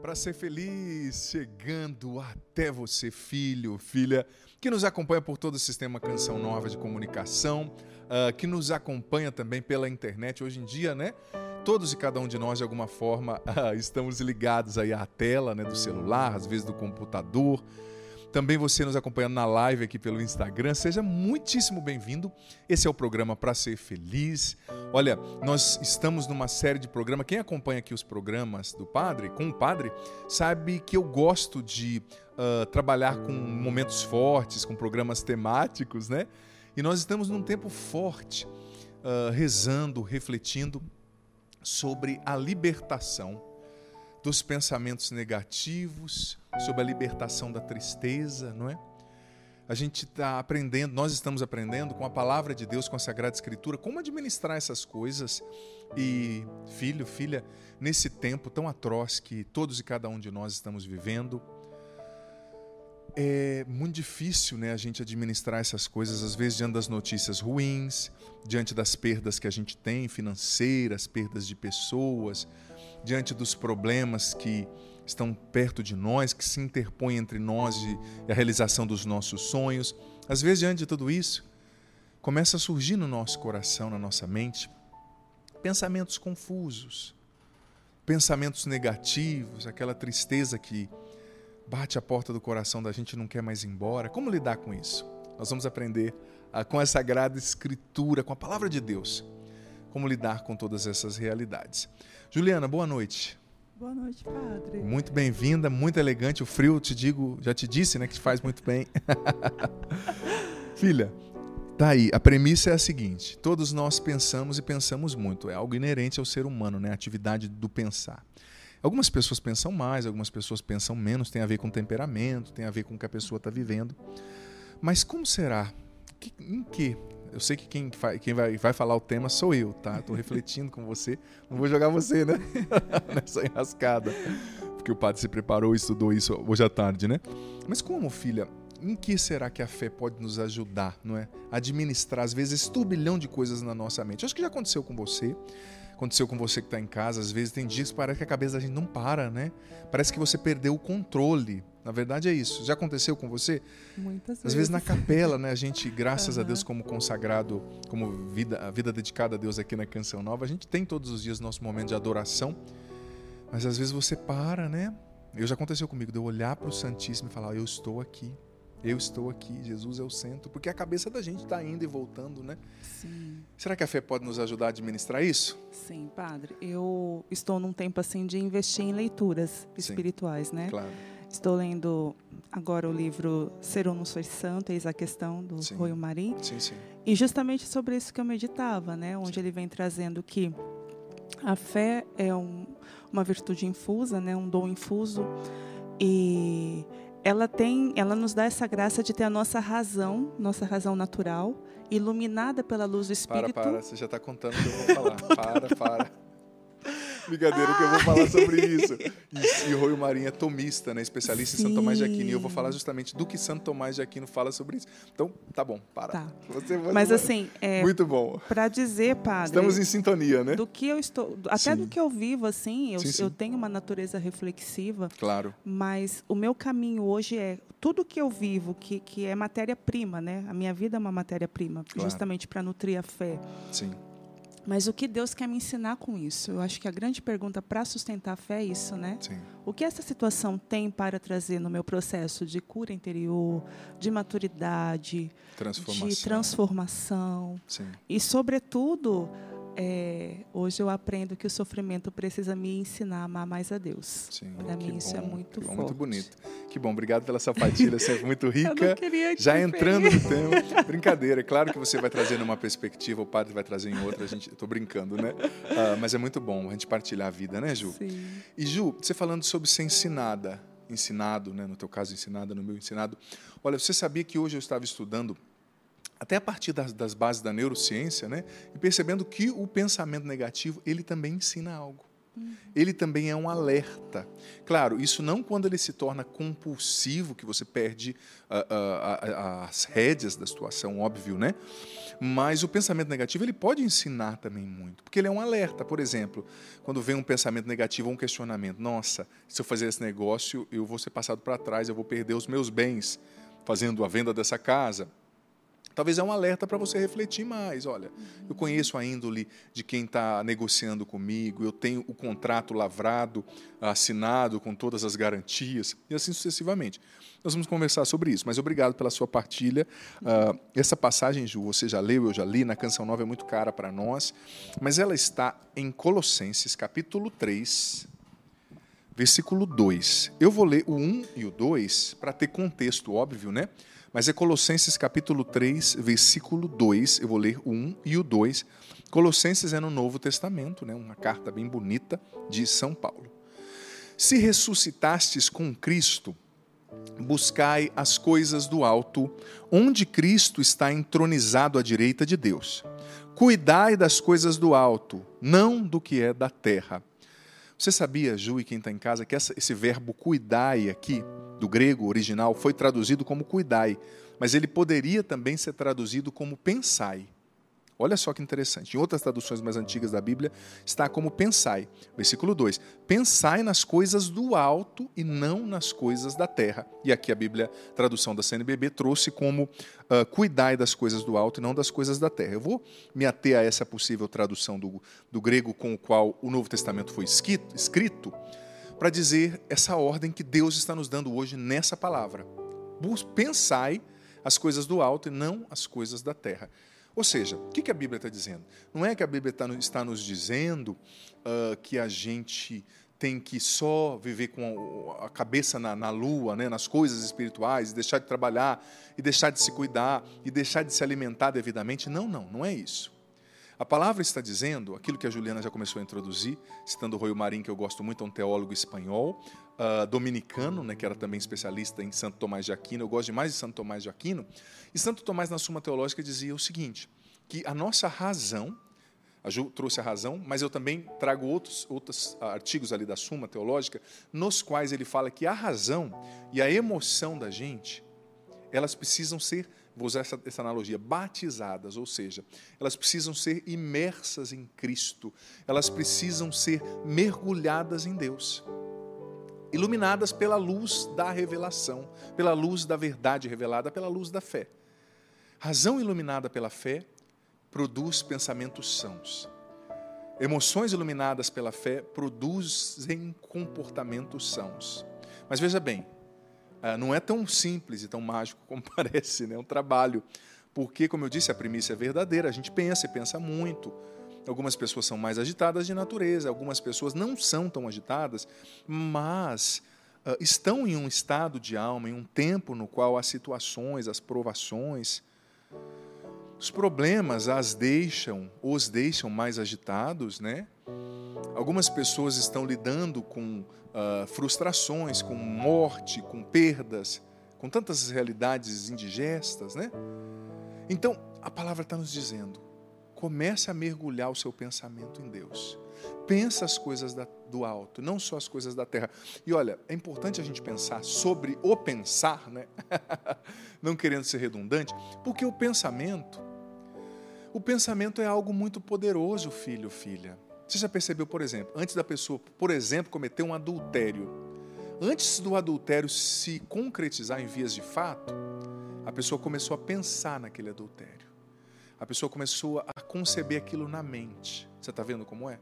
Para ser feliz, chegando até você, filho, filha, que nos acompanha por todo o sistema Canção Nova de comunicação, uh, que nos acompanha também pela internet. Hoje em dia, né? Todos e cada um de nós, de alguma forma, uh, estamos ligados aí à tela né, do celular, às vezes do computador, também você nos acompanhando na live aqui pelo Instagram, seja muitíssimo bem-vindo. Esse é o programa Para Ser Feliz. Olha, nós estamos numa série de programas. Quem acompanha aqui os programas do Padre, com o Padre, sabe que eu gosto de uh, trabalhar com momentos fortes, com programas temáticos, né? E nós estamos num tempo forte, uh, rezando, refletindo sobre a libertação dos pensamentos negativos, sobre a libertação da tristeza, não é? A gente está aprendendo, nós estamos aprendendo com a palavra de Deus, com a Sagrada Escritura, como administrar essas coisas. E, filho, filha, nesse tempo tão atroz que todos e cada um de nós estamos vivendo, é muito difícil né, a gente administrar essas coisas, às vezes diante das notícias ruins, diante das perdas que a gente tem financeiras, perdas de pessoas, diante dos problemas que estão perto de nós, que se interpõem entre nós e a realização dos nossos sonhos. Às vezes, diante de tudo isso, começa a surgir no nosso coração, na nossa mente, pensamentos confusos, pensamentos negativos, aquela tristeza que bate a porta do coração da gente e não quer mais ir embora. Como lidar com isso? Nós vamos aprender com a Sagrada Escritura, com a palavra de Deus, como lidar com todas essas realidades. Juliana, boa noite. Boa noite, padre. Muito bem-vinda, muito elegante. O frio, te digo, já te disse, né, que te faz muito bem. Filha, tá aí. A premissa é a seguinte: todos nós pensamos e pensamos muito. É algo inerente ao ser humano, né? A atividade do pensar. Algumas pessoas pensam mais, algumas pessoas pensam menos. Tem a ver com temperamento, tem a ver com o que a pessoa está vivendo. Mas como será? Em que eu sei que quem, vai, quem vai, vai falar o tema sou eu, tá? Estou refletindo com você. Não vou jogar você, né? Nessa enrascada. Porque o padre se preparou e estudou isso hoje à tarde, né? Mas como, filha, em que será que a fé pode nos ajudar, não é? Administrar, às vezes, esse turbilhão de coisas na nossa mente. Acho que já aconteceu com você aconteceu com você que está em casa. Às vezes tem dias que parece que a cabeça da gente não para, né? Parece que você perdeu o controle. Na verdade é isso. Já aconteceu com você? Muitas vezes. Às vezes na capela, né? A gente, graças uhum. a Deus, como consagrado, como vida, a vida dedicada a Deus aqui na Canção Nova, a gente tem todos os dias nosso momento de adoração. Mas às vezes você para, né? Eu já aconteceu comigo, de eu olhar para o Santíssimo e falar: Eu estou aqui. Eu estou aqui, Jesus é o centro, porque a cabeça da gente está indo e voltando, né? Sim. Será que a fé pode nos ajudar a administrar isso? Sim, padre. Eu estou num tempo assim de investir em leituras espirituais, Sim, né? Claro. Estou lendo agora o livro Ser ou Não Sois Santo, eis a questão do sim. Rui Marim. Sim, sim. E justamente sobre isso que eu meditava, né? Onde sim. ele vem trazendo que a fé é um, uma virtude infusa, né? Um dom infuso e ela tem, ela nos dá essa graça de ter a nossa razão, nossa razão natural, iluminada pela luz do Espírito. Para, para, você já está contando o que eu vou falar. para, para. Brincadeira que eu vou falar sobre isso. E, e Rui Marinho é tomista, né? especialista Sim. em Santo Tomás de Aquino. E eu vou falar justamente do que Santo Tomás de Aquino fala sobre isso. Então, tá bom, para. Tá. Você, você Mas assim, é, muito bom. Para dizer, padre. Estamos em sintonia, né? Do que eu estou, até sim. do que eu vivo, assim, eu, sim, sim. eu tenho uma natureza reflexiva. Claro. Mas o meu caminho hoje é tudo que eu vivo, que, que é matéria-prima, né? A minha vida é uma matéria-prima, claro. justamente para nutrir a fé. Sim. Mas o que Deus quer me ensinar com isso? Eu acho que a grande pergunta para sustentar a fé é isso, né? Sim. O que essa situação tem para trazer no meu processo de cura interior, de maturidade, transformação. de transformação? Sim. E, sobretudo, é, hoje eu aprendo que o sofrimento precisa me ensinar a amar mais a Deus. Para mim, bom, isso é muito bom, forte. Muito bonito. Que bom, obrigado pela sua partilha, sempre muito rica. Já te entrando no tema. Brincadeira, é claro que você vai trazendo uma perspectiva, o padre vai trazer em outra, a gente, eu tô brincando, né? Uh, mas é muito bom a gente partilhar a vida, né, Ju? Sim. E Ju, você falando sobre ser ensinada, ensinado, né? No teu caso, ensinada, no meu ensinado. Olha, você sabia que hoje eu estava estudando até a partir das, das, bases da neurociência, né? E percebendo que o pensamento negativo ele também ensina algo. Ele também é um alerta. Claro, isso não quando ele se torna compulsivo, que você perde uh, uh, uh, as rédeas da situação, óbvio, né? Mas o pensamento negativo ele pode ensinar também muito, porque ele é um alerta. Por exemplo, quando vem um pensamento negativo ou um questionamento, nossa, se eu fazer esse negócio, eu vou ser passado para trás, eu vou perder os meus bens fazendo a venda dessa casa Talvez é um alerta para você refletir mais. Olha, eu conheço a índole de quem está negociando comigo, eu tenho o contrato lavrado, assinado com todas as garantias, e assim sucessivamente. Nós vamos conversar sobre isso, mas obrigado pela sua partilha. Uh, essa passagem, Ju, você já leu, eu já li, na Canção Nova é muito cara para nós, mas ela está em Colossenses, capítulo 3, versículo 2. Eu vou ler o 1 e o 2 para ter contexto, óbvio, né? Mas é Colossenses capítulo 3, versículo 2. Eu vou ler o 1 e o 2. Colossenses é no Novo Testamento, né? uma carta bem bonita de São Paulo. Se ressuscitastes com Cristo, buscai as coisas do alto, onde Cristo está entronizado à direita de Deus. Cuidai das coisas do alto, não do que é da terra. Você sabia, Ju, e quem está em casa, que esse verbo cuidai aqui do grego original foi traduzido como cuidai, mas ele poderia também ser traduzido como pensai. Olha só que interessante. Em outras traduções mais antigas da Bíblia está como pensai. Versículo 2: Pensai nas coisas do alto e não nas coisas da terra. E aqui a Bíblia, tradução da CNBB, trouxe como uh, cuidai das coisas do alto e não das coisas da terra. Eu vou me ater a essa possível tradução do, do grego com o qual o Novo Testamento foi escrito, escrito para dizer essa ordem que Deus está nos dando hoje nessa palavra. Pensai as coisas do alto e não as coisas da terra. Ou seja, o que a Bíblia está dizendo? Não é que a Bíblia tá está nos dizendo uh, que a gente tem que só viver com a cabeça na, na lua, né, nas coisas espirituais, e deixar de trabalhar, e deixar de se cuidar, e deixar de se alimentar devidamente. Não, não, não é isso. A palavra está dizendo aquilo que a Juliana já começou a introduzir, citando o Royo Marim, que eu gosto muito, é um teólogo espanhol, uh, dominicano, né, que era também especialista em Santo Tomás de Aquino. Eu gosto demais de Santo Tomás de Aquino. E Santo Tomás, na Suma Teológica, dizia o seguinte: que a nossa razão, a Ju trouxe a razão, mas eu também trago outros, outros artigos ali da Suma Teológica, nos quais ele fala que a razão e a emoção da gente, elas precisam ser vou usar essa, essa, analogia, batizadas, ou seja, elas precisam ser imersas em Cristo, elas precisam ser mergulhadas em Deus, iluminadas pela luz da revelação, pela luz da verdade revelada, pela luz da fé. Razão iluminada pela fé produz pensamentos sãos. Emoções iluminadas pela fé produzem comportamentos sãos. Mas veja bem, não é tão simples e tão mágico como parece, né? é um trabalho. Porque, como eu disse, a primícia é verdadeira, a gente pensa e pensa muito. Algumas pessoas são mais agitadas de natureza, algumas pessoas não são tão agitadas, mas uh, estão em um estado de alma, em um tempo no qual as situações, as provações, os problemas as deixam, os deixam mais agitados, né? Algumas pessoas estão lidando com uh, frustrações, com morte, com perdas, com tantas realidades indigestas, né? Então, a palavra está nos dizendo: comece a mergulhar o seu pensamento em Deus. Pensa as coisas da, do alto, não só as coisas da terra. E olha, é importante a gente pensar sobre o pensar, né? não querendo ser redundante, porque o pensamento, o pensamento é algo muito poderoso, filho, filha. Você já percebeu, por exemplo, antes da pessoa, por exemplo, cometer um adultério, antes do adultério se concretizar em vias de fato, a pessoa começou a pensar naquele adultério. A pessoa começou a conceber aquilo na mente. Você está vendo como é?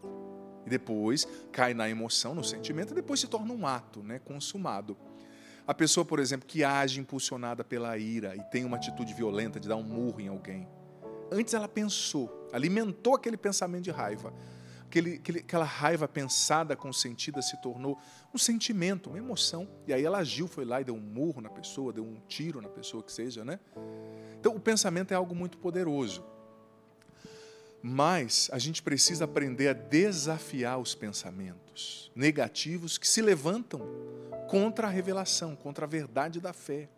E depois cai na emoção, no sentimento, e depois se torna um ato né, consumado. A pessoa, por exemplo, que age impulsionada pela ira e tem uma atitude violenta de dar um murro em alguém. Antes ela pensou, alimentou aquele pensamento de raiva aquele, aquele, aquela raiva pensada, consentida, se tornou um sentimento, uma emoção. E aí ela agiu, foi lá e deu um murro na pessoa, deu um tiro na pessoa, que seja, né? Então, o pensamento é algo muito poderoso. Mas a gente precisa aprender a desafiar os pensamentos negativos que se levantam contra a revelação, contra a verdade da fé.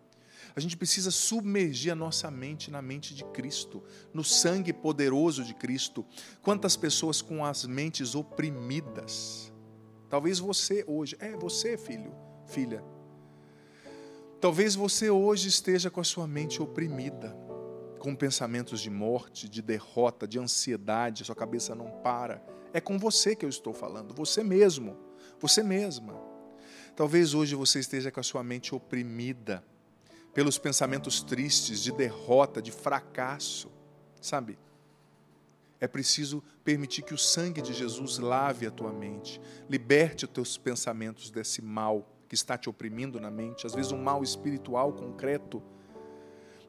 A gente precisa submergir a nossa mente na mente de Cristo, no sangue poderoso de Cristo. Quantas pessoas com as mentes oprimidas, Talvez você hoje, é você, filho, filha. Talvez você hoje esteja com a sua mente oprimida, com pensamentos de morte, de derrota, de ansiedade, sua cabeça não para. É com você que eu estou falando, você mesmo, você mesma. Talvez hoje você esteja com a sua mente oprimida pelos pensamentos tristes de derrota, de fracasso, sabe? É preciso permitir que o sangue de Jesus lave a tua mente, liberte os teus pensamentos desse mal que está te oprimindo na mente, às vezes um mal espiritual concreto.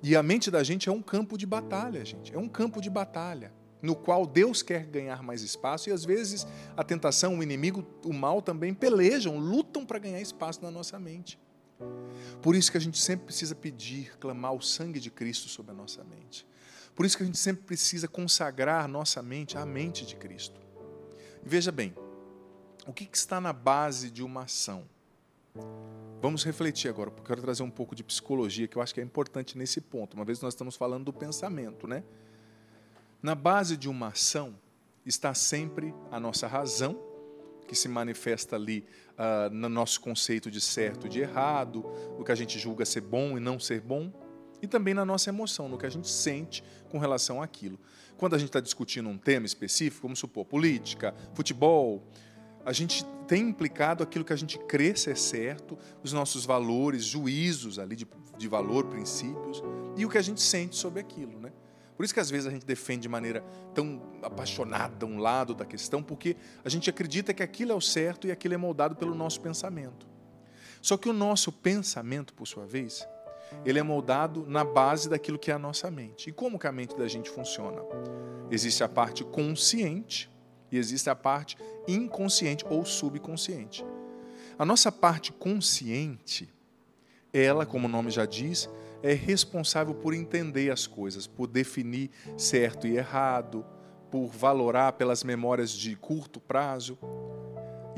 E a mente da gente é um campo de batalha, gente, é um campo de batalha no qual Deus quer ganhar mais espaço e às vezes a tentação, o inimigo, o mal também pelejam, lutam para ganhar espaço na nossa mente. Por isso que a gente sempre precisa pedir, clamar o sangue de Cristo sobre a nossa mente. Por isso que a gente sempre precisa consagrar nossa mente à mente de Cristo. E veja bem, o que, que está na base de uma ação? Vamos refletir agora, porque eu quero trazer um pouco de psicologia que eu acho que é importante nesse ponto, uma vez nós estamos falando do pensamento, né? Na base de uma ação está sempre a nossa razão, que se manifesta ali uh, no nosso conceito de certo e de errado, no que a gente julga ser bom e não ser bom, e também na nossa emoção, no que a gente sente com relação àquilo. Quando a gente está discutindo um tema específico, vamos supor, política, futebol, a gente tem implicado aquilo que a gente crê ser certo, os nossos valores, juízos ali de, de valor, princípios, e o que a gente sente sobre aquilo. Né? Por isso que às vezes a gente defende de maneira tão apaixonada um lado da questão, porque a gente acredita que aquilo é o certo e aquilo é moldado pelo nosso pensamento. Só que o nosso pensamento, por sua vez, ele é moldado na base daquilo que é a nossa mente. E como que a mente da gente funciona? Existe a parte consciente e existe a parte inconsciente ou subconsciente. A nossa parte consciente, ela, como o nome já diz, é responsável por entender as coisas, por definir certo e errado, por valorar pelas memórias de curto prazo.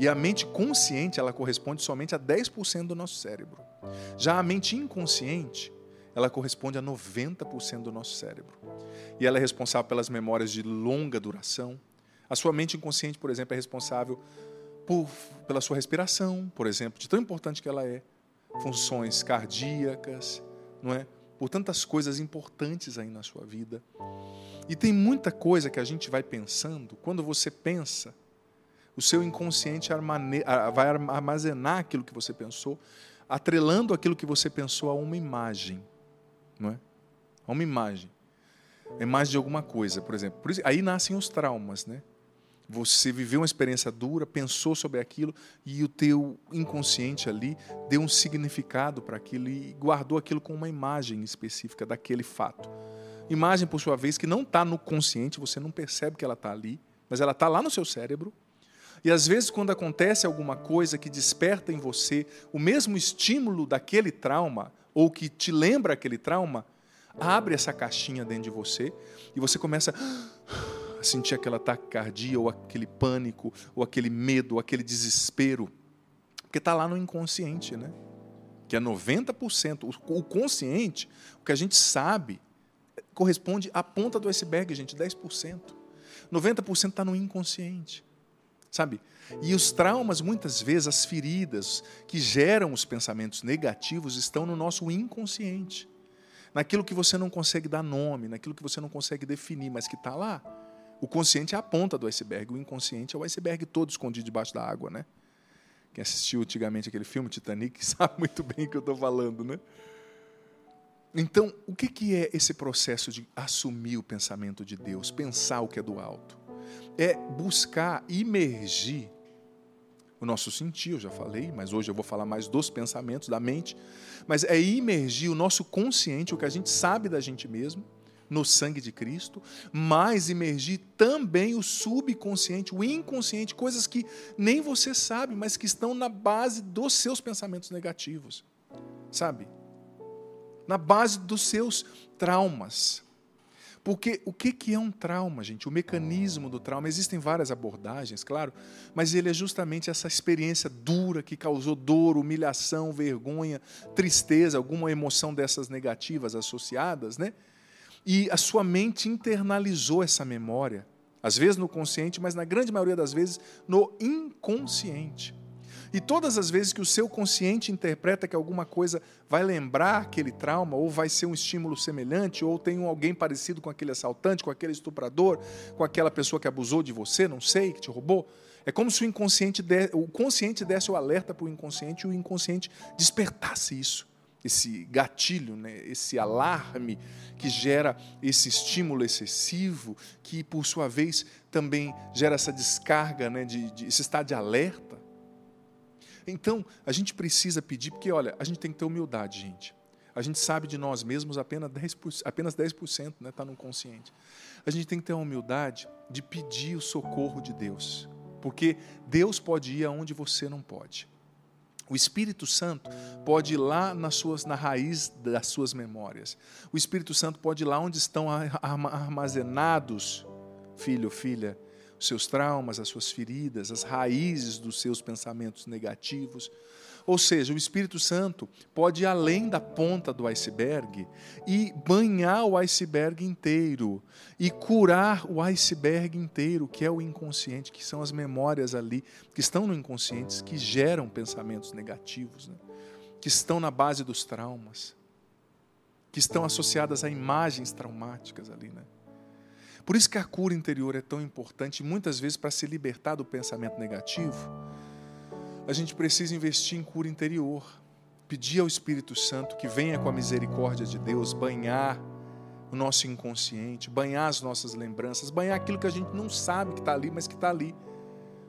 E a mente consciente, ela corresponde somente a 10% do nosso cérebro. Já a mente inconsciente, ela corresponde a 90% do nosso cérebro. E ela é responsável pelas memórias de longa duração. A sua mente inconsciente, por exemplo, é responsável por, pela sua respiração, por exemplo, de tão importante que ela é, funções cardíacas, não é? Por tantas coisas importantes aí na sua vida. E tem muita coisa que a gente vai pensando, quando você pensa, o seu inconsciente vai armazenar aquilo que você pensou, atrelando aquilo que você pensou a uma imagem, não é? A uma imagem. A imagem de alguma coisa, por exemplo. Por isso, aí nascem os traumas, né? Você viveu uma experiência dura, pensou sobre aquilo e o teu inconsciente ali deu um significado para aquilo e guardou aquilo com uma imagem específica daquele fato. Imagem, por sua vez, que não está no consciente, você não percebe que ela está ali, mas ela está lá no seu cérebro e às vezes, quando acontece alguma coisa que desperta em você o mesmo estímulo daquele trauma, ou que te lembra aquele trauma, abre essa caixinha dentro de você e você começa sentir aquela taquicardia, ou aquele pânico, ou aquele medo, ou aquele desespero. Porque está lá no inconsciente, né? Que é 90%. O consciente, o que a gente sabe, corresponde à ponta do iceberg, gente, 10%. 90% está no inconsciente sabe? E os traumas, muitas vezes, as feridas que geram os pensamentos negativos estão no nosso inconsciente. Naquilo que você não consegue dar nome, naquilo que você não consegue definir, mas que está lá. O consciente é a ponta do iceberg, o inconsciente é o iceberg todo escondido debaixo da água, né? Quem assistiu antigamente aquele filme Titanic sabe muito bem o que eu estou falando, né? Então, o que é esse processo de assumir o pensamento de Deus, pensar o que é do alto? é buscar imergir o nosso sentir, eu já falei, mas hoje eu vou falar mais dos pensamentos, da mente, mas é imergir o nosso consciente, o que a gente sabe da gente mesmo, no sangue de Cristo, mas imergir também o subconsciente, o inconsciente, coisas que nem você sabe, mas que estão na base dos seus pensamentos negativos, sabe? Na base dos seus traumas. Porque o que é um trauma, gente? O mecanismo do trauma, existem várias abordagens, claro, mas ele é justamente essa experiência dura que causou dor, humilhação, vergonha, tristeza, alguma emoção dessas negativas associadas, né? E a sua mente internalizou essa memória Às vezes no consciente, mas na grande maioria das vezes no inconsciente. E todas as vezes que o seu consciente interpreta que alguma coisa vai lembrar aquele trauma, ou vai ser um estímulo semelhante, ou tem alguém parecido com aquele assaltante, com aquele estuprador, com aquela pessoa que abusou de você, não sei, que te roubou, é como se o inconsciente de, o consciente desse o alerta para o inconsciente e o inconsciente despertasse isso, esse gatilho, né, esse alarme que gera esse estímulo excessivo, que por sua vez também gera essa descarga, né, de, de esse estado de alerta. Então, a gente precisa pedir, porque olha, a gente tem que ter humildade, gente. A gente sabe de nós mesmos apenas 10%, apenas 10% né, está no consciente. A gente tem que ter a humildade de pedir o socorro de Deus. Porque Deus pode ir aonde você não pode. O Espírito Santo pode ir lá nas suas, na raiz das suas memórias. O Espírito Santo pode ir lá onde estão armazenados, filho, filha, os seus traumas, as suas feridas, as raízes dos seus pensamentos negativos. Ou seja, o Espírito Santo pode ir além da ponta do iceberg e banhar o iceberg inteiro e curar o iceberg inteiro, que é o inconsciente, que são as memórias ali que estão no inconsciente, que geram pensamentos negativos, né? que estão na base dos traumas, que estão associadas a imagens traumáticas ali, né? Por isso que a cura interior é tão importante, muitas vezes para se libertar do pensamento negativo a gente precisa investir em cura interior, pedir ao Espírito Santo que venha com a misericórdia de Deus banhar o nosso inconsciente, banhar as nossas lembranças, banhar aquilo que a gente não sabe que está ali, mas que está ali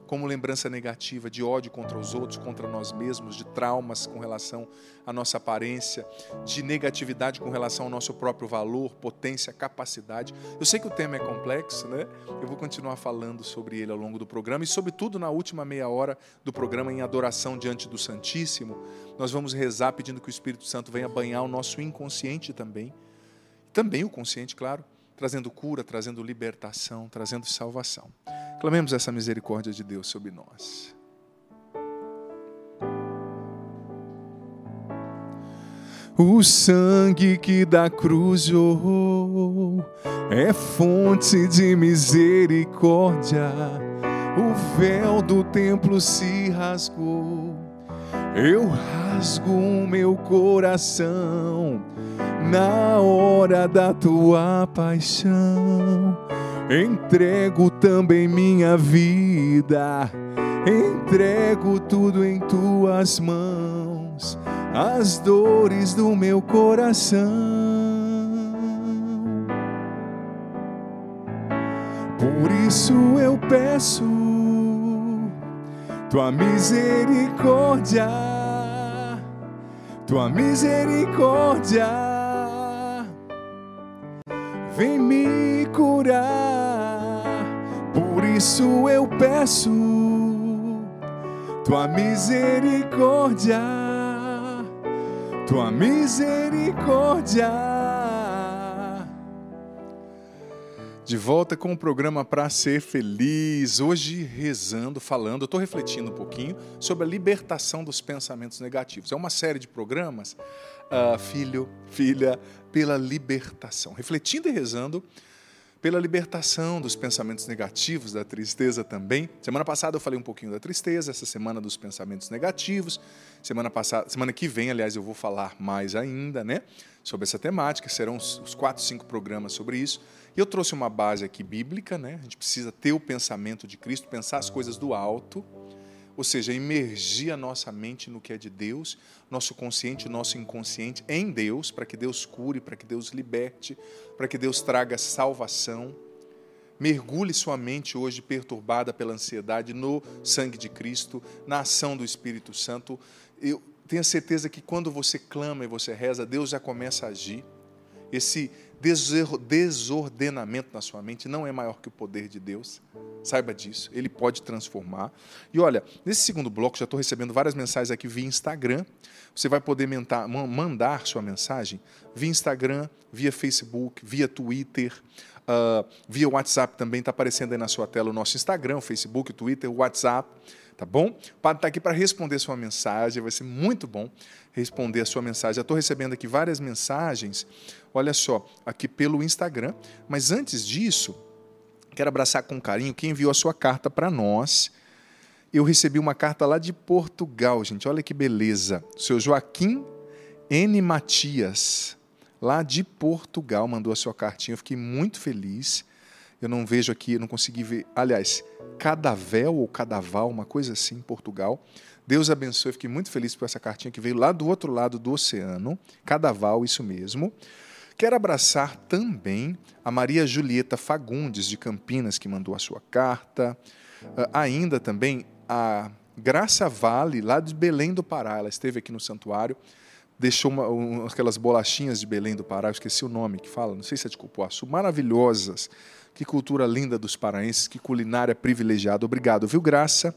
como lembrança negativa de ódio contra os outros, contra nós mesmos, de traumas com relação à nossa aparência, de negatividade com relação ao nosso próprio valor, potência, capacidade. Eu sei que o tema é complexo, né? Eu vou continuar falando sobre ele ao longo do programa e, sobretudo, na última meia hora do programa, em adoração diante do Santíssimo, nós vamos rezar pedindo que o Espírito Santo venha banhar o nosso inconsciente também, também o consciente, claro, trazendo cura, trazendo libertação, trazendo salvação. Clamemos essa misericórdia de Deus sobre nós. O sangue que da cruz jorrou é fonte de misericórdia. O véu do templo se rasgou. Eu rasgo o meu coração na hora da tua paixão. Entrego também minha vida, entrego tudo em tuas mãos, as dores do meu coração. Por isso eu peço tua misericórdia, tua misericórdia, vem me curar. Por isso eu peço tua misericórdia, tua misericórdia. De volta com o programa Para Ser Feliz. Hoje, rezando, falando, estou refletindo um pouquinho sobre a libertação dos pensamentos negativos. É uma série de programas, uh, filho, filha, pela libertação. Refletindo e rezando pela libertação dos pensamentos negativos, da tristeza também. Semana passada eu falei um pouquinho da tristeza, essa semana dos pensamentos negativos. Semana passada, semana que vem, aliás, eu vou falar mais ainda, né, sobre essa temática. Serão os quatro, cinco programas sobre isso. Eu trouxe uma base aqui bíblica, né? A gente precisa ter o pensamento de Cristo, pensar as coisas do alto ou seja, imergir a nossa mente no que é de Deus, nosso consciente, nosso inconsciente em Deus, para que Deus cure, para que Deus liberte, para que Deus traga salvação. Mergulhe sua mente hoje perturbada pela ansiedade no sangue de Cristo, na ação do Espírito Santo. Eu tenho certeza que quando você clama e você reza, Deus já começa a agir. Esse desordenamento na sua mente não é maior que o poder de Deus. Saiba disso, ele pode transformar. E olha, nesse segundo bloco, já estou recebendo várias mensagens aqui via Instagram. Você vai poder mandar sua mensagem via Instagram, via Facebook, via Twitter, uh, via WhatsApp também. Está aparecendo aí na sua tela o nosso Instagram, o Facebook, o Twitter, o WhatsApp tá bom? O padre está aqui para responder sua mensagem, vai ser muito bom responder a sua mensagem. Já estou recebendo aqui várias mensagens, olha só, aqui pelo Instagram, mas antes disso, Quero abraçar com carinho quem enviou a sua carta para nós. Eu recebi uma carta lá de Portugal, gente. Olha que beleza. O seu Joaquim N. Matias, lá de Portugal, mandou a sua cartinha. Eu fiquei muito feliz. Eu não vejo aqui, eu não consegui ver. Aliás, Cadavel ou Cadaval, uma coisa assim, Portugal. Deus abençoe, fiquei muito feliz por essa cartinha que veio lá do outro lado do oceano. Cadaval, isso mesmo. Quero abraçar também a Maria Julieta Fagundes, de Campinas, que mandou a sua carta. Uh, ainda também a Graça Vale, lá de Belém do Pará. Ela esteve aqui no santuário, deixou uma, um, aquelas bolachinhas de Belém do Pará, esqueci o nome que fala, não sei se é de cupuaçu, maravilhosas. Que cultura linda dos paraenses, que culinária privilegiada. Obrigado, viu, Graça?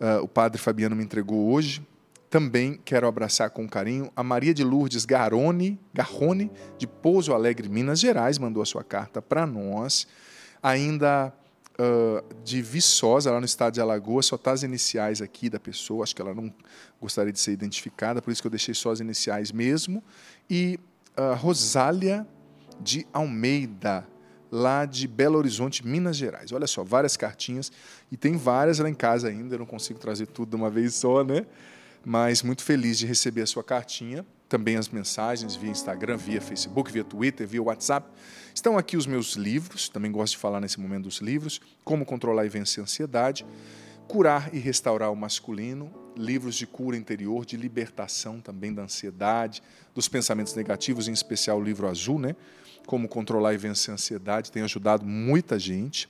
Uh, o padre Fabiano me entregou hoje. Também quero abraçar com carinho a Maria de Lourdes Garone, Garrone, de Pouso Alegre, Minas Gerais, mandou a sua carta para nós. Ainda uh, de Viçosa, lá no estado de Alagoas, só está as iniciais aqui da pessoa, acho que ela não gostaria de ser identificada, por isso que eu deixei só as iniciais mesmo. E uh, Rosália de Almeida, lá de Belo Horizonte, Minas Gerais. Olha só, várias cartinhas, e tem várias lá em casa ainda, eu não consigo trazer tudo de uma vez só, né? Mas muito feliz de receber a sua cartinha, também as mensagens via Instagram, via Facebook, via Twitter, via WhatsApp. Estão aqui os meus livros, também gosto de falar nesse momento dos livros, Como Controlar e Vencer a Ansiedade, Curar e Restaurar o Masculino, livros de cura interior, de libertação também da ansiedade, dos pensamentos negativos, em especial o livro azul, né? Como Controlar e Vencer a Ansiedade, tem ajudado muita gente.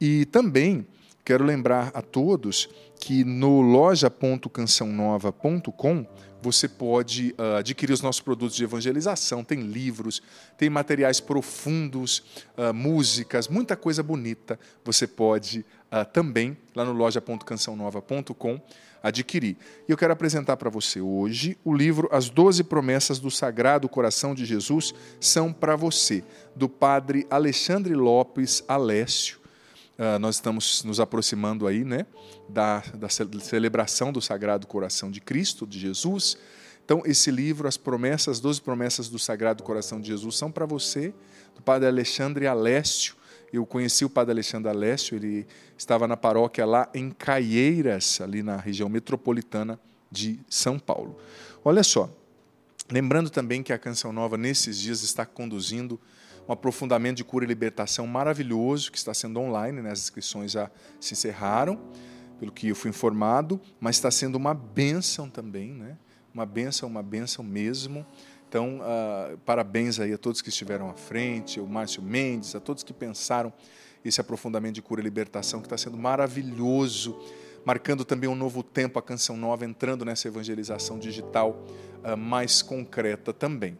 E também quero lembrar a todos que no loja.cançãonova.com você pode uh, adquirir os nossos produtos de evangelização. Tem livros, tem materiais profundos, uh, músicas, muita coisa bonita. Você pode uh, também, lá no loja.cançãonova.com, adquirir. E eu quero apresentar para você hoje o livro As Doze Promessas do Sagrado Coração de Jesus são para você, do padre Alexandre Lopes Alessio. Uh, nós estamos nos aproximando aí, né, da, da celebração do Sagrado Coração de Cristo, de Jesus. Então, esse livro, as promessas, as 12 promessas do Sagrado Coração de Jesus, são para você, do Padre Alexandre Alessio. Eu conheci o Padre Alexandre Alessio, ele estava na paróquia lá em Caieiras, ali na região metropolitana de São Paulo. Olha só, lembrando também que a Canção Nova, nesses dias, está conduzindo um aprofundamento de cura e libertação maravilhoso que está sendo online, né? as inscrições já se encerraram, pelo que eu fui informado, mas está sendo uma bênção também, né? uma bênção, uma bênção mesmo. Então, uh, parabéns aí a todos que estiveram à frente, o Márcio Mendes, a todos que pensaram esse aprofundamento de cura e libertação que está sendo maravilhoso, marcando também um novo tempo, a Canção Nova entrando nessa evangelização digital uh, mais concreta também.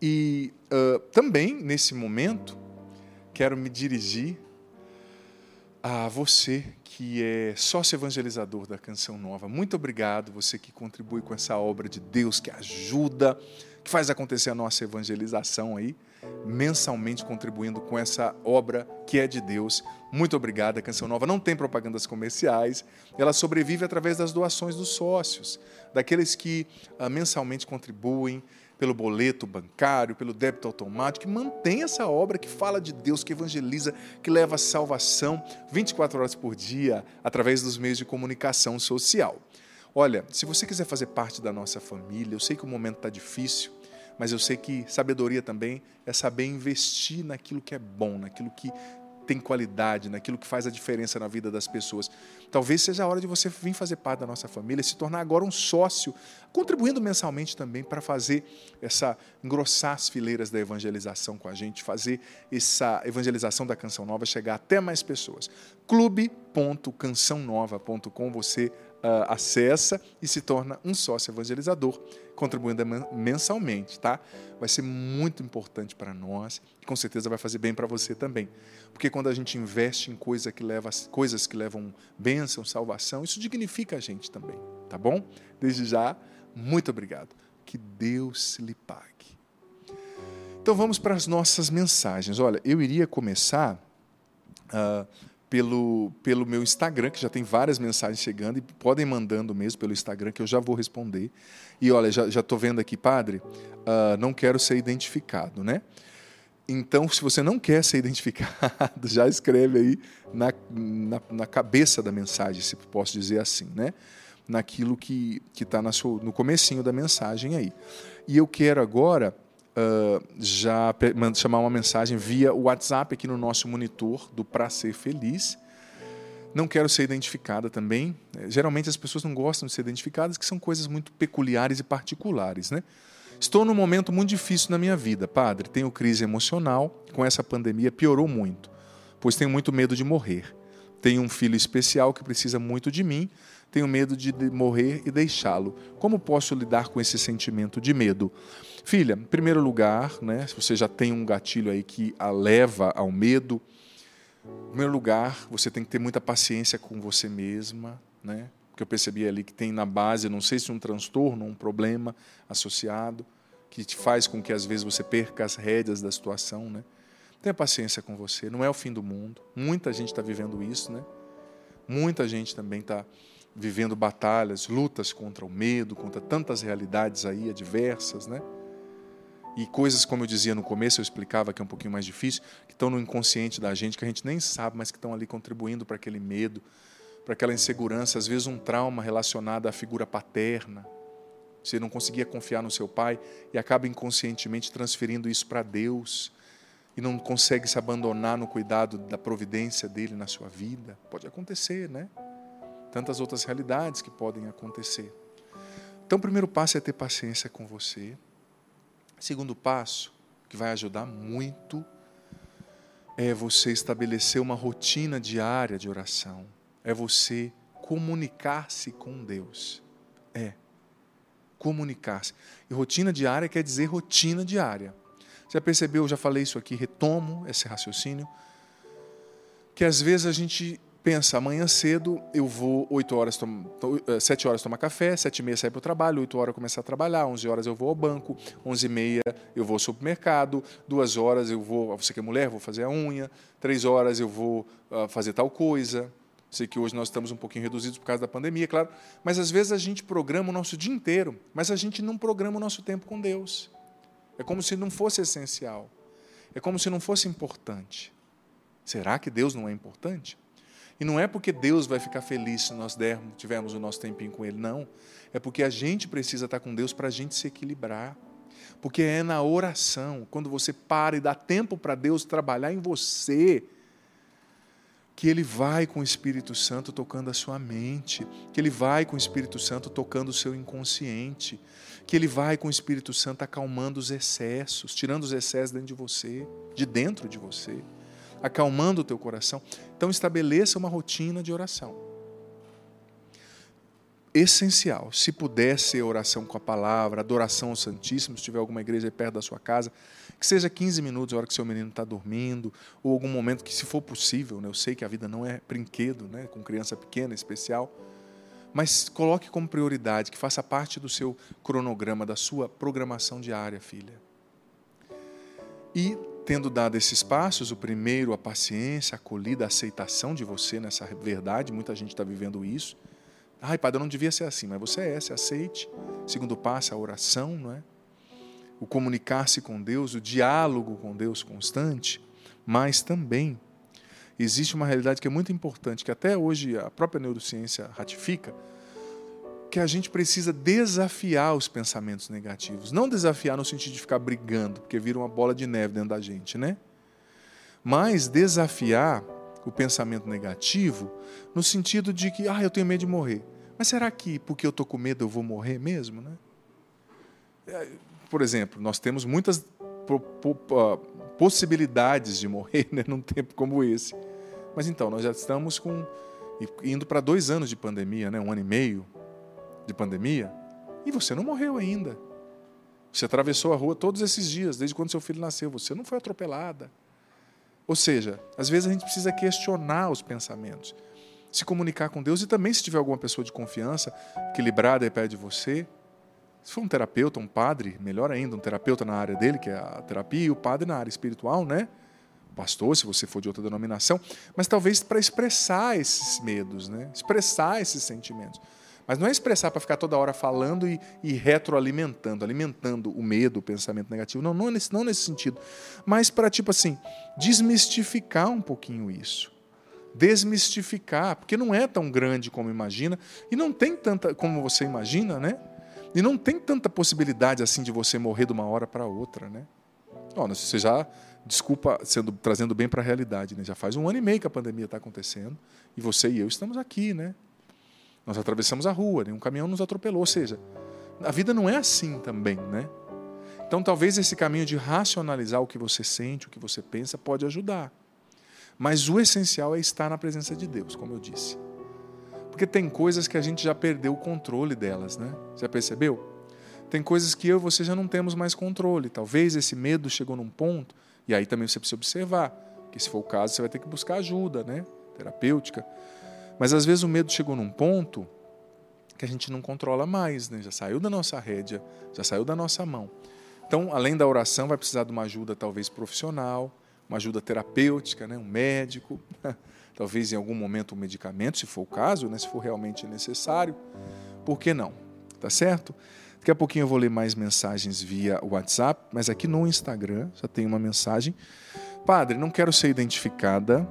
E uh, também, nesse momento, quero me dirigir a você que é sócio evangelizador da Canção Nova. Muito obrigado, você que contribui com essa obra de Deus, que ajuda, que faz acontecer a nossa evangelização aí, mensalmente contribuindo com essa obra que é de Deus. Muito obrigado. A Canção Nova não tem propagandas comerciais, ela sobrevive através das doações dos sócios, daqueles que uh, mensalmente contribuem pelo boleto bancário, pelo débito automático, que mantém essa obra que fala de Deus, que evangeliza, que leva a salvação 24 horas por dia através dos meios de comunicação social. Olha, se você quiser fazer parte da nossa família, eu sei que o momento está difícil, mas eu sei que sabedoria também é saber investir naquilo que é bom, naquilo que tem qualidade, naquilo que faz a diferença na vida das pessoas. Talvez seja a hora de você vir fazer parte da nossa família, se tornar agora um sócio, contribuindo mensalmente também para fazer essa engrossar as fileiras da evangelização com a gente, fazer essa evangelização da Canção Nova chegar até mais pessoas. clube.cançãonova.com você uh, acessa e se torna um sócio evangelizador, contribuindo mensalmente, tá? Vai ser muito importante para nós e com certeza vai fazer bem para você também. Porque quando a gente investe em coisa que leva, coisas que levam bênção, salvação, isso dignifica a gente também, tá bom? Desde já, muito obrigado. Que Deus lhe pague. Então vamos para as nossas mensagens. Olha, eu iria começar uh, pelo, pelo meu Instagram, que já tem várias mensagens chegando, e podem mandando mesmo pelo Instagram, que eu já vou responder. E olha, já estou vendo aqui, padre, uh, não quero ser identificado, né? Então, se você não quer ser identificado, já escreve aí na, na, na cabeça da mensagem, se posso dizer assim, né? Naquilo que está no comecinho da mensagem aí. E eu quero agora uh, já chamar uma mensagem via WhatsApp aqui no nosso monitor do Pra Ser Feliz. Não quero ser identificada também. Geralmente as pessoas não gostam de ser identificadas, que são coisas muito peculiares e particulares, né? Estou num momento muito difícil na minha vida, padre. Tenho crise emocional, com essa pandemia piorou muito, pois tenho muito medo de morrer. Tenho um filho especial que precisa muito de mim, tenho medo de morrer e deixá-lo. Como posso lidar com esse sentimento de medo? Filha, em primeiro lugar, né, se você já tem um gatilho aí que a leva ao medo, em primeiro lugar, você tem que ter muita paciência com você mesma, né? Porque eu percebi ali que tem na base, não sei se um transtorno, um problema associado, que te faz com que às vezes você perca as rédeas da situação, né? Tenha paciência com você, não é o fim do mundo. Muita gente está vivendo isso, né? Muita gente também está vivendo batalhas, lutas contra o medo, contra tantas realidades aí adversas, né? E coisas, como eu dizia no começo, eu explicava que é um pouquinho mais difícil, que estão no inconsciente da gente, que a gente nem sabe, mas que estão ali contribuindo para aquele medo, para aquela insegurança, às vezes um trauma relacionado à figura paterna. Você não conseguia confiar no seu pai e acaba inconscientemente transferindo isso para Deus e não consegue se abandonar no cuidado da providência dele na sua vida. Pode acontecer, né? Tantas outras realidades que podem acontecer. Então, o primeiro passo é ter paciência com você. Segundo passo, que vai ajudar muito, é você estabelecer uma rotina diária de oração. É você comunicar-se com Deus. É. Comunicar-se. E rotina diária quer dizer rotina diária. Já percebeu, eu já falei isso aqui, retomo esse raciocínio, que às vezes a gente pensa, amanhã cedo eu vou 8 horas, 7 eh, horas tomar café, 7 e meia sair para o trabalho, 8 horas começar a trabalhar, 11 horas eu vou ao banco, 11 e meia eu vou ao supermercado, 2 horas eu vou, você que é mulher, vou fazer a unha, 3 horas eu vou uh, fazer tal coisa. Sei que hoje nós estamos um pouquinho reduzidos por causa da pandemia, claro, mas às vezes a gente programa o nosso dia inteiro, mas a gente não programa o nosso tempo com Deus. É como se não fosse essencial. É como se não fosse importante. Será que Deus não é importante? E não é porque Deus vai ficar feliz se nós dermos, tivermos o nosso tempinho com Ele, não. É porque a gente precisa estar com Deus para a gente se equilibrar. Porque é na oração, quando você para e dá tempo para Deus trabalhar em você, que Ele vai com o Espírito Santo tocando a sua mente, que Ele vai com o Espírito Santo tocando o seu inconsciente, que Ele vai com o Espírito Santo acalmando os excessos, tirando os excessos dentro de você, de dentro de você acalmando o teu coração. Então estabeleça uma rotina de oração. Essencial. Se puder ser oração com a palavra, adoração ao Santíssimo, se tiver alguma igreja perto da sua casa, que seja 15 minutos, a hora que seu menino está dormindo, ou algum momento que, se for possível, né, eu sei que a vida não é brinquedo, né, com criança pequena, especial, mas coloque como prioridade, que faça parte do seu cronograma, da sua programação diária, filha. E tendo dado esses passos, o primeiro, a paciência, a acolhida, a aceitação de você nessa verdade, muita gente está vivendo isso. Ai, padre, eu não devia ser assim, mas você é, se aceite. Segundo passo, a oração, não é? O comunicar-se com Deus, o diálogo com Deus constante, mas também existe uma realidade que é muito importante, que até hoje a própria neurociência ratifica, que a gente precisa desafiar os pensamentos negativos. Não desafiar no sentido de ficar brigando, porque vira uma bola de neve dentro da gente, né? Mas desafiar o pensamento negativo no sentido de que, ah, eu tenho medo de morrer. Mas será que porque eu estou com medo eu vou morrer mesmo, né? Por exemplo, nós temos muitas ah, possibilidades de morrer né, num tempo como esse. Mas então, nós já estamos com indo para dois anos de pandemia, né, um ano e meio, de pandemia e você não morreu ainda. Você atravessou a rua todos esses dias, desde quando seu filho nasceu. Você não foi atropelada. Ou seja, às vezes a gente precisa questionar os pensamentos, se comunicar com Deus e também, se tiver alguma pessoa de confiança, equilibrada aí perto de você, se for um terapeuta, um padre, melhor ainda, um terapeuta na área dele, que é a terapia, e o padre na área espiritual, né? pastor, se você for de outra denominação, mas talvez para expressar esses medos, né? expressar esses sentimentos. Mas não é expressar para ficar toda hora falando e, e, retroalimentando, alimentando o medo, o pensamento negativo. Não, não nesse, não nesse sentido. Mas para, tipo assim, desmistificar um pouquinho isso. Desmistificar, porque não é tão grande como imagina, e não tem tanta como você imagina, né? E não tem tanta possibilidade assim de você morrer de uma hora para outra, né? Você já, desculpa, sendo trazendo bem para a realidade, né? Já faz um ano e meio que a pandemia está acontecendo e você e eu estamos aqui, né? Nós atravessamos a rua, nenhum caminhão nos atropelou. Ou seja, a vida não é assim também, né? Então, talvez esse caminho de racionalizar o que você sente, o que você pensa, pode ajudar. Mas o essencial é estar na presença de Deus, como eu disse. Porque tem coisas que a gente já perdeu o controle delas, né? Já percebeu? Tem coisas que eu e você já não temos mais controle. Talvez esse medo chegou num ponto, e aí também você precisa observar, que se for o caso, você vai ter que buscar ajuda, né? Terapêutica. Mas às vezes o medo chegou num ponto que a gente não controla mais, né? já saiu da nossa rédea, já saiu da nossa mão. Então, além da oração, vai precisar de uma ajuda talvez profissional, uma ajuda terapêutica, né? um médico, talvez em algum momento um medicamento, se for o caso, né? se for realmente necessário. Por que não? Tá certo? Daqui a pouquinho eu vou ler mais mensagens via WhatsApp, mas aqui no Instagram já tem uma mensagem. Padre, não quero ser identificada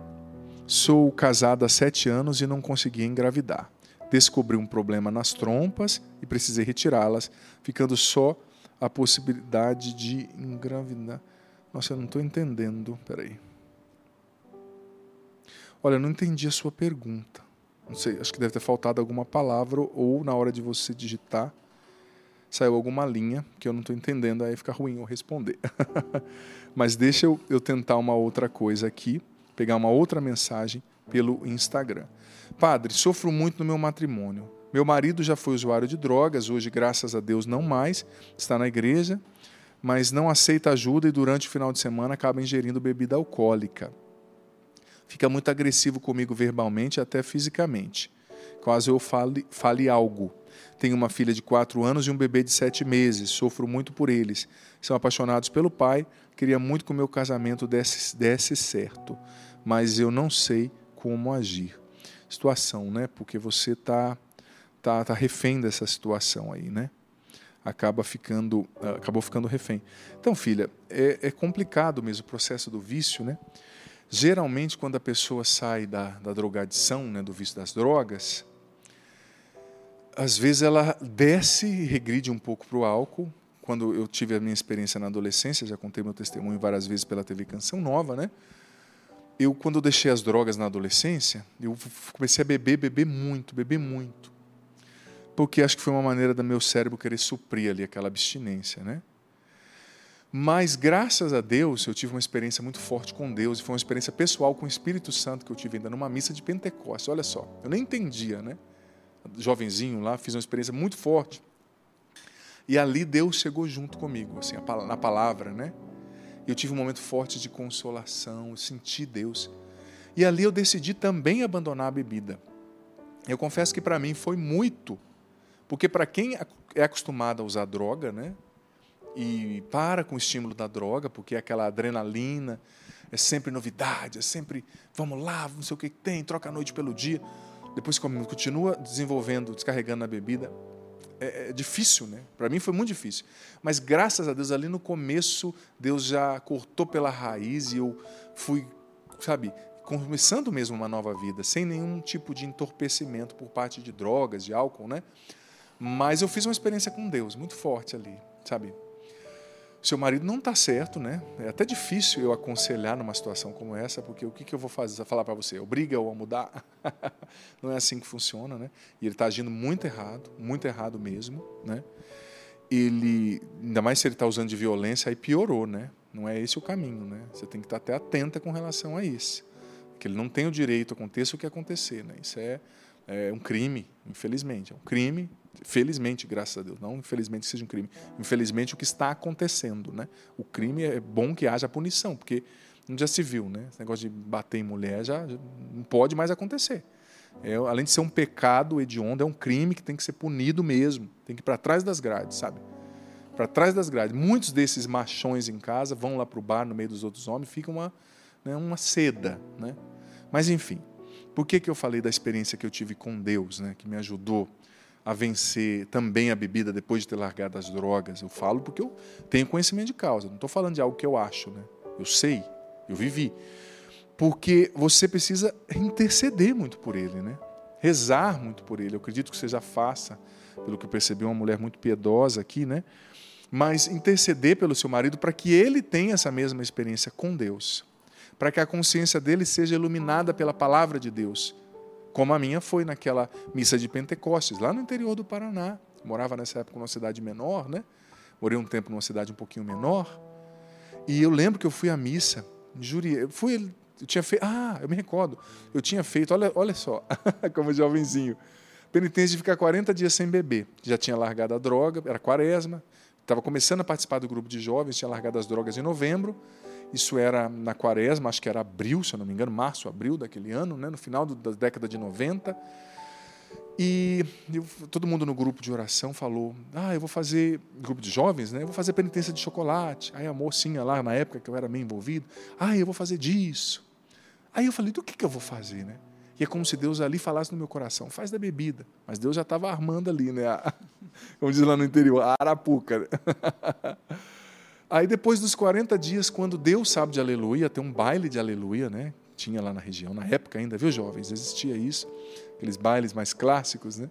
Sou casada há sete anos e não consegui engravidar. Descobri um problema nas trompas e precisei retirá-las, ficando só a possibilidade de engravidar. Nossa, eu não estou entendendo. Peraí. Olha, eu não entendi a sua pergunta. Não sei, acho que deve ter faltado alguma palavra ou na hora de você digitar saiu alguma linha que eu não estou entendendo, aí fica ruim eu responder. Mas deixa eu, eu tentar uma outra coisa aqui pegar uma outra mensagem pelo Instagram. Padre, sofro muito no meu matrimônio. Meu marido já foi usuário de drogas, hoje, graças a Deus, não mais, está na igreja, mas não aceita ajuda e durante o final de semana acaba ingerindo bebida alcoólica. Fica muito agressivo comigo verbalmente até fisicamente. Quase eu fale, fale algo. Tenho uma filha de quatro anos e um bebê de sete meses. Sofro muito por eles. São apaixonados pelo pai. Queria muito que o meu casamento desse, desse certo mas eu não sei como agir. Situação, né? Porque você está tá, tá refém dessa situação aí, né? Acaba ficando, acabou ficando refém. Então, filha, é, é complicado mesmo o processo do vício, né? Geralmente, quando a pessoa sai da, da drogadição, né, do vício das drogas, às vezes ela desce e regride um pouco para o álcool. Quando eu tive a minha experiência na adolescência, já contei meu testemunho várias vezes pela TV Canção Nova, né? eu quando eu deixei as drogas na adolescência, eu comecei a beber, beber muito, beber muito. Porque acho que foi uma maneira do meu cérebro querer suprir ali aquela abstinência, né? Mas graças a Deus, eu tive uma experiência muito forte com Deus, e foi uma experiência pessoal com o Espírito Santo que eu tive ainda numa missa de Pentecostes. Olha só, eu nem entendia, né? Jovenzinho lá, fiz uma experiência muito forte. E ali Deus chegou junto comigo, assim, na palavra, né? eu tive um momento forte de consolação, eu senti Deus. E ali eu decidi também abandonar a bebida. Eu confesso que para mim foi muito, porque para quem é acostumado a usar droga, né? E para com o estímulo da droga, porque aquela adrenalina, é sempre novidade, é sempre vamos lá, não sei o que tem, troca a noite pelo dia. Depois continua desenvolvendo, descarregando a bebida, é, é difícil, né? Para mim foi muito difícil. Mas graças a Deus, ali no começo, Deus já cortou pela raiz e eu fui, sabe, começando mesmo uma nova vida, sem nenhum tipo de entorpecimento por parte de drogas, de álcool, né? Mas eu fiz uma experiência com Deus muito forte ali, sabe? Seu marido não está certo, né? É até difícil eu aconselhar numa situação como essa, porque o que, que eu vou fazer, falar para você? Obriga-o a mudar? não é assim que funciona, né? E ele está agindo muito errado, muito errado mesmo, né? Ele, ainda mais se ele está usando de violência, aí piorou, né? Não é esse o caminho, né? Você tem que estar tá até atenta com relação a isso. Que ele não tem o direito, aconteça o que acontecer, né? Isso é, é um crime, infelizmente. É um crime Felizmente, graças a Deus. Não infelizmente seja um crime. Infelizmente, o que está acontecendo. Né? O crime é bom que haja punição, porque já se viu. Né? Esse negócio de bater em mulher já, já não pode mais acontecer. É, além de ser um pecado hediondo, é um crime que tem que ser punido mesmo. Tem que ir para trás das grades, sabe? Para trás das grades. Muitos desses machões em casa vão lá para o bar no meio dos outros homens, fica uma, né, uma seda. Né? Mas, enfim, por que, que eu falei da experiência que eu tive com Deus, né, que me ajudou a vencer também a bebida depois de ter largado as drogas. Eu falo porque eu tenho conhecimento de causa. Não estou falando de algo que eu acho, né? Eu sei, eu vivi. Porque você precisa interceder muito por ele, né? Rezar muito por ele. Eu acredito que você já faça, pelo que eu percebi, uma mulher muito piedosa aqui, né? Mas interceder pelo seu marido para que ele tenha essa mesma experiência com Deus. Para que a consciência dele seja iluminada pela palavra de Deus como a minha foi naquela missa de Pentecostes, lá no interior do Paraná. morava nessa época numa cidade menor, né? Morei um tempo numa cidade um pouquinho menor. E eu lembro que eu fui à missa, jurei, eu fui, eu tinha feito, ah, eu me recordo, eu tinha feito, olha, olha só, como jovenzinho, penitência de ficar 40 dias sem beber. Já tinha largado a droga, era quaresma, estava começando a participar do grupo de jovens, tinha largado as drogas em novembro, isso era na quaresma, acho que era abril, se eu não me engano, março, abril daquele ano, né, no final da década de 90. E eu, todo mundo no grupo de oração falou: Ah, eu vou fazer, grupo de jovens, né? Eu vou fazer penitência de chocolate. Aí a mocinha lá, na época que eu era meio envolvido, ah, eu vou fazer disso. Aí eu falei: Do que, que eu vou fazer, né? E é como se Deus ali falasse no meu coração: Faz da bebida. Mas Deus já estava armando ali, né? Como diz lá no interior, a arapuca. Aí depois dos 40 dias, quando Deus sabe de aleluia, tem um baile de aleluia, né? Tinha lá na região, na época ainda, viu, jovens? Existia isso, aqueles bailes mais clássicos, né?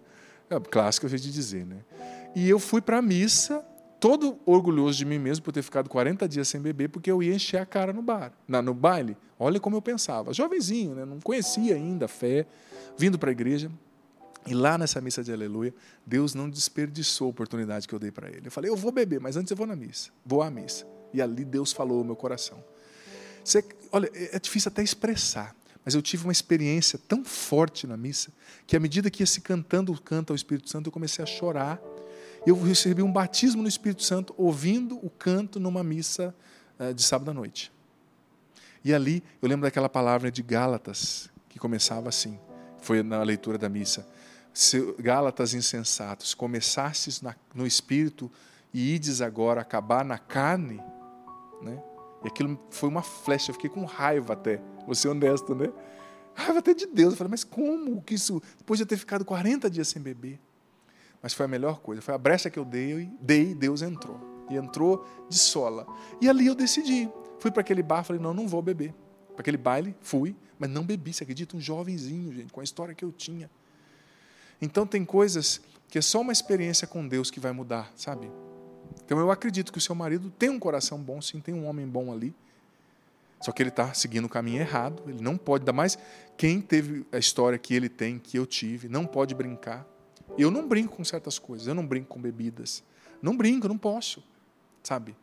É, clássico, eu jeito de dizer, né? E eu fui para a missa, todo orgulhoso de mim mesmo por ter ficado 40 dias sem beber, porque eu ia encher a cara no bar, na, no baile. Olha como eu pensava. Jovenzinho, né? não conhecia ainda a fé, vindo para a igreja. E lá nessa missa de aleluia, Deus não desperdiçou a oportunidade que eu dei para ele. Eu falei, eu vou beber, mas antes eu vou na missa. Vou à missa. E ali Deus falou ao meu coração. Você, olha, é, é difícil até expressar, mas eu tive uma experiência tão forte na missa que à medida que ia se cantando o canto ao Espírito Santo, eu comecei a chorar. Eu recebi um batismo no Espírito Santo ouvindo o canto numa missa uh, de sábado à noite. E ali eu lembro daquela palavra de Gálatas que começava assim. Foi na leitura da missa. Gálatas insensatos, começastes no espírito e ides agora acabar na carne, né? E aquilo foi uma flecha, eu fiquei com raiva até, vou ser honesto, né? Raiva até de Deus. Eu falei, mas como que isso, depois de eu ter ficado 40 dias sem beber? Mas foi a melhor coisa, foi a brecha que eu dei, dei Deus entrou. E entrou de sola. E ali eu decidi. Fui para aquele bar, falei, não, não vou beber. Para aquele baile, fui, mas não bebi, você acredita? Um jovenzinho, gente, com a história que eu tinha. Então tem coisas que é só uma experiência com Deus que vai mudar, sabe? Então eu acredito que o seu marido tem um coração bom, sim, tem um homem bom ali. Só que ele está seguindo o caminho errado. Ele não pode, ainda mais quem teve a história que ele tem, que eu tive, não pode brincar. Eu não brinco com certas coisas, eu não brinco com bebidas. Não brinco, não posso, sabe?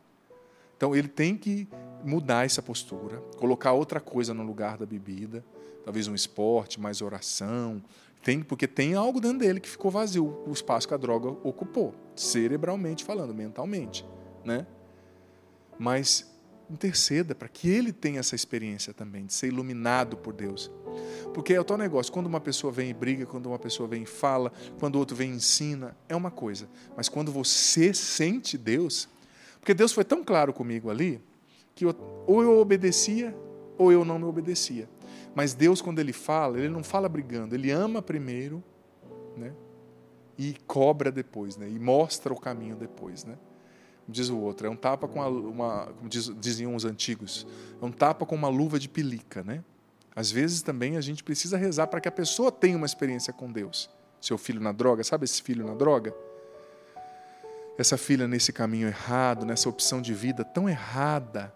Então ele tem que mudar essa postura, colocar outra coisa no lugar da bebida, talvez um esporte, mais oração, tem, porque tem algo dentro dele que ficou vazio, o espaço que a droga ocupou, cerebralmente falando, mentalmente, né? Mas interceda para que ele tenha essa experiência também de ser iluminado por Deus. Porque é o tal negócio, quando uma pessoa vem e briga, quando uma pessoa vem e fala, quando o outro vem e ensina, é uma coisa. Mas quando você sente Deus, porque Deus foi tão claro comigo ali, que eu, ou eu obedecia ou eu não me obedecia. Mas Deus, quando Ele fala, Ele não fala brigando, Ele ama primeiro, né? E cobra depois, né? E mostra o caminho depois, né? Como diz o outro, é um tapa com uma, como diz, diziam os antigos, é um tapa com uma luva de pelica, né? Às vezes também a gente precisa rezar para que a pessoa tenha uma experiência com Deus. Seu filho na droga, sabe esse filho na droga? Essa filha nesse caminho errado, nessa opção de vida tão errada,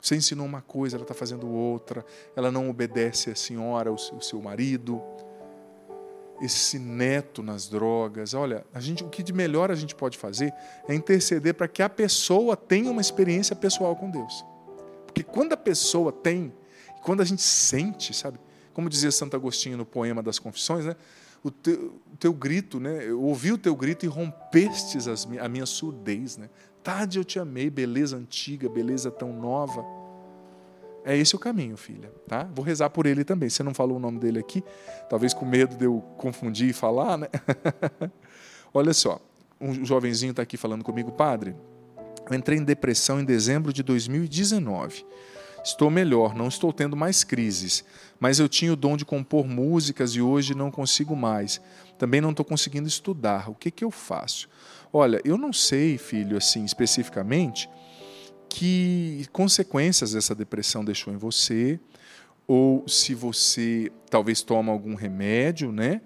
você ensinou uma coisa, ela está fazendo outra, ela não obedece a senhora, o seu marido. Esse neto nas drogas. Olha, a gente, o que de melhor a gente pode fazer é interceder para que a pessoa tenha uma experiência pessoal com Deus. Porque quando a pessoa tem, quando a gente sente, sabe? Como dizia Santo Agostinho no poema das Confissões, né? O teu, o teu grito, né? Eu ouvi o teu grito e rompestes as, a minha surdez, né? Tarde eu te amei, beleza antiga, beleza tão nova. É esse o caminho, filha, tá? Vou rezar por ele também. Você não falou o nome dele aqui, talvez com medo de eu confundir e falar, né? Olha só, um jovenzinho está aqui falando comigo, padre. Eu entrei em depressão em dezembro de 2019. Estou melhor, não estou tendo mais crises, mas eu tinha o dom de compor músicas e hoje não consigo mais. Também não estou conseguindo estudar. O que, que eu faço? Olha, eu não sei, filho, assim, especificamente, que consequências essa depressão deixou em você, ou se você talvez toma algum remédio, né?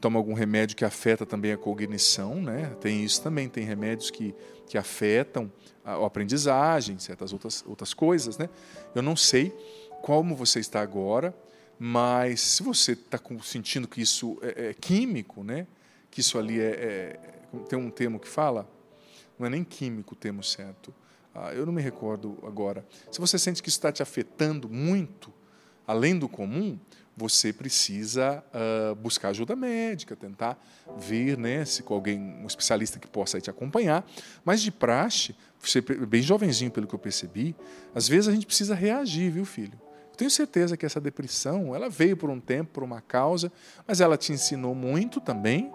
Toma algum remédio que afeta também a cognição, né? Tem isso também, tem remédios que, que afetam a, a aprendizagem, certas outras, outras coisas, né? Eu não sei como você está agora, mas se você está sentindo que isso é, é, químico, né? Que isso ali é, é, tem um termo que fala, não é nem químico o termo certo. Ah, eu não me recordo agora. Se você sente que isso está te afetando muito, além do comum, você precisa uh, buscar ajuda médica, tentar ver né, se com alguém, um especialista que possa te acompanhar. Mas de praxe, você bem jovenzinho pelo que eu percebi, às vezes a gente precisa reagir, viu, filho? Eu tenho certeza que essa depressão, ela veio por um tempo, por uma causa, mas ela te ensinou muito também,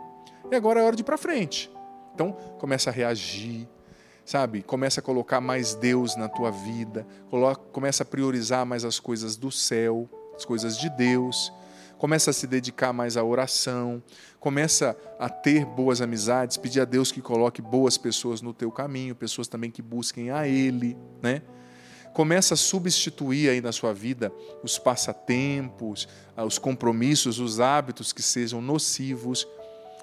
e agora é hora de ir para frente. Então, começa a reagir, sabe? Começa a colocar mais Deus na tua vida, coloca, começa a priorizar mais as coisas do céu, as coisas de Deus, começa a se dedicar mais à oração, começa a ter boas amizades, pedir a Deus que coloque boas pessoas no teu caminho, pessoas também que busquem a Ele, né? Começa a substituir aí na sua vida os passatempos, ah, os compromissos, os hábitos que sejam nocivos,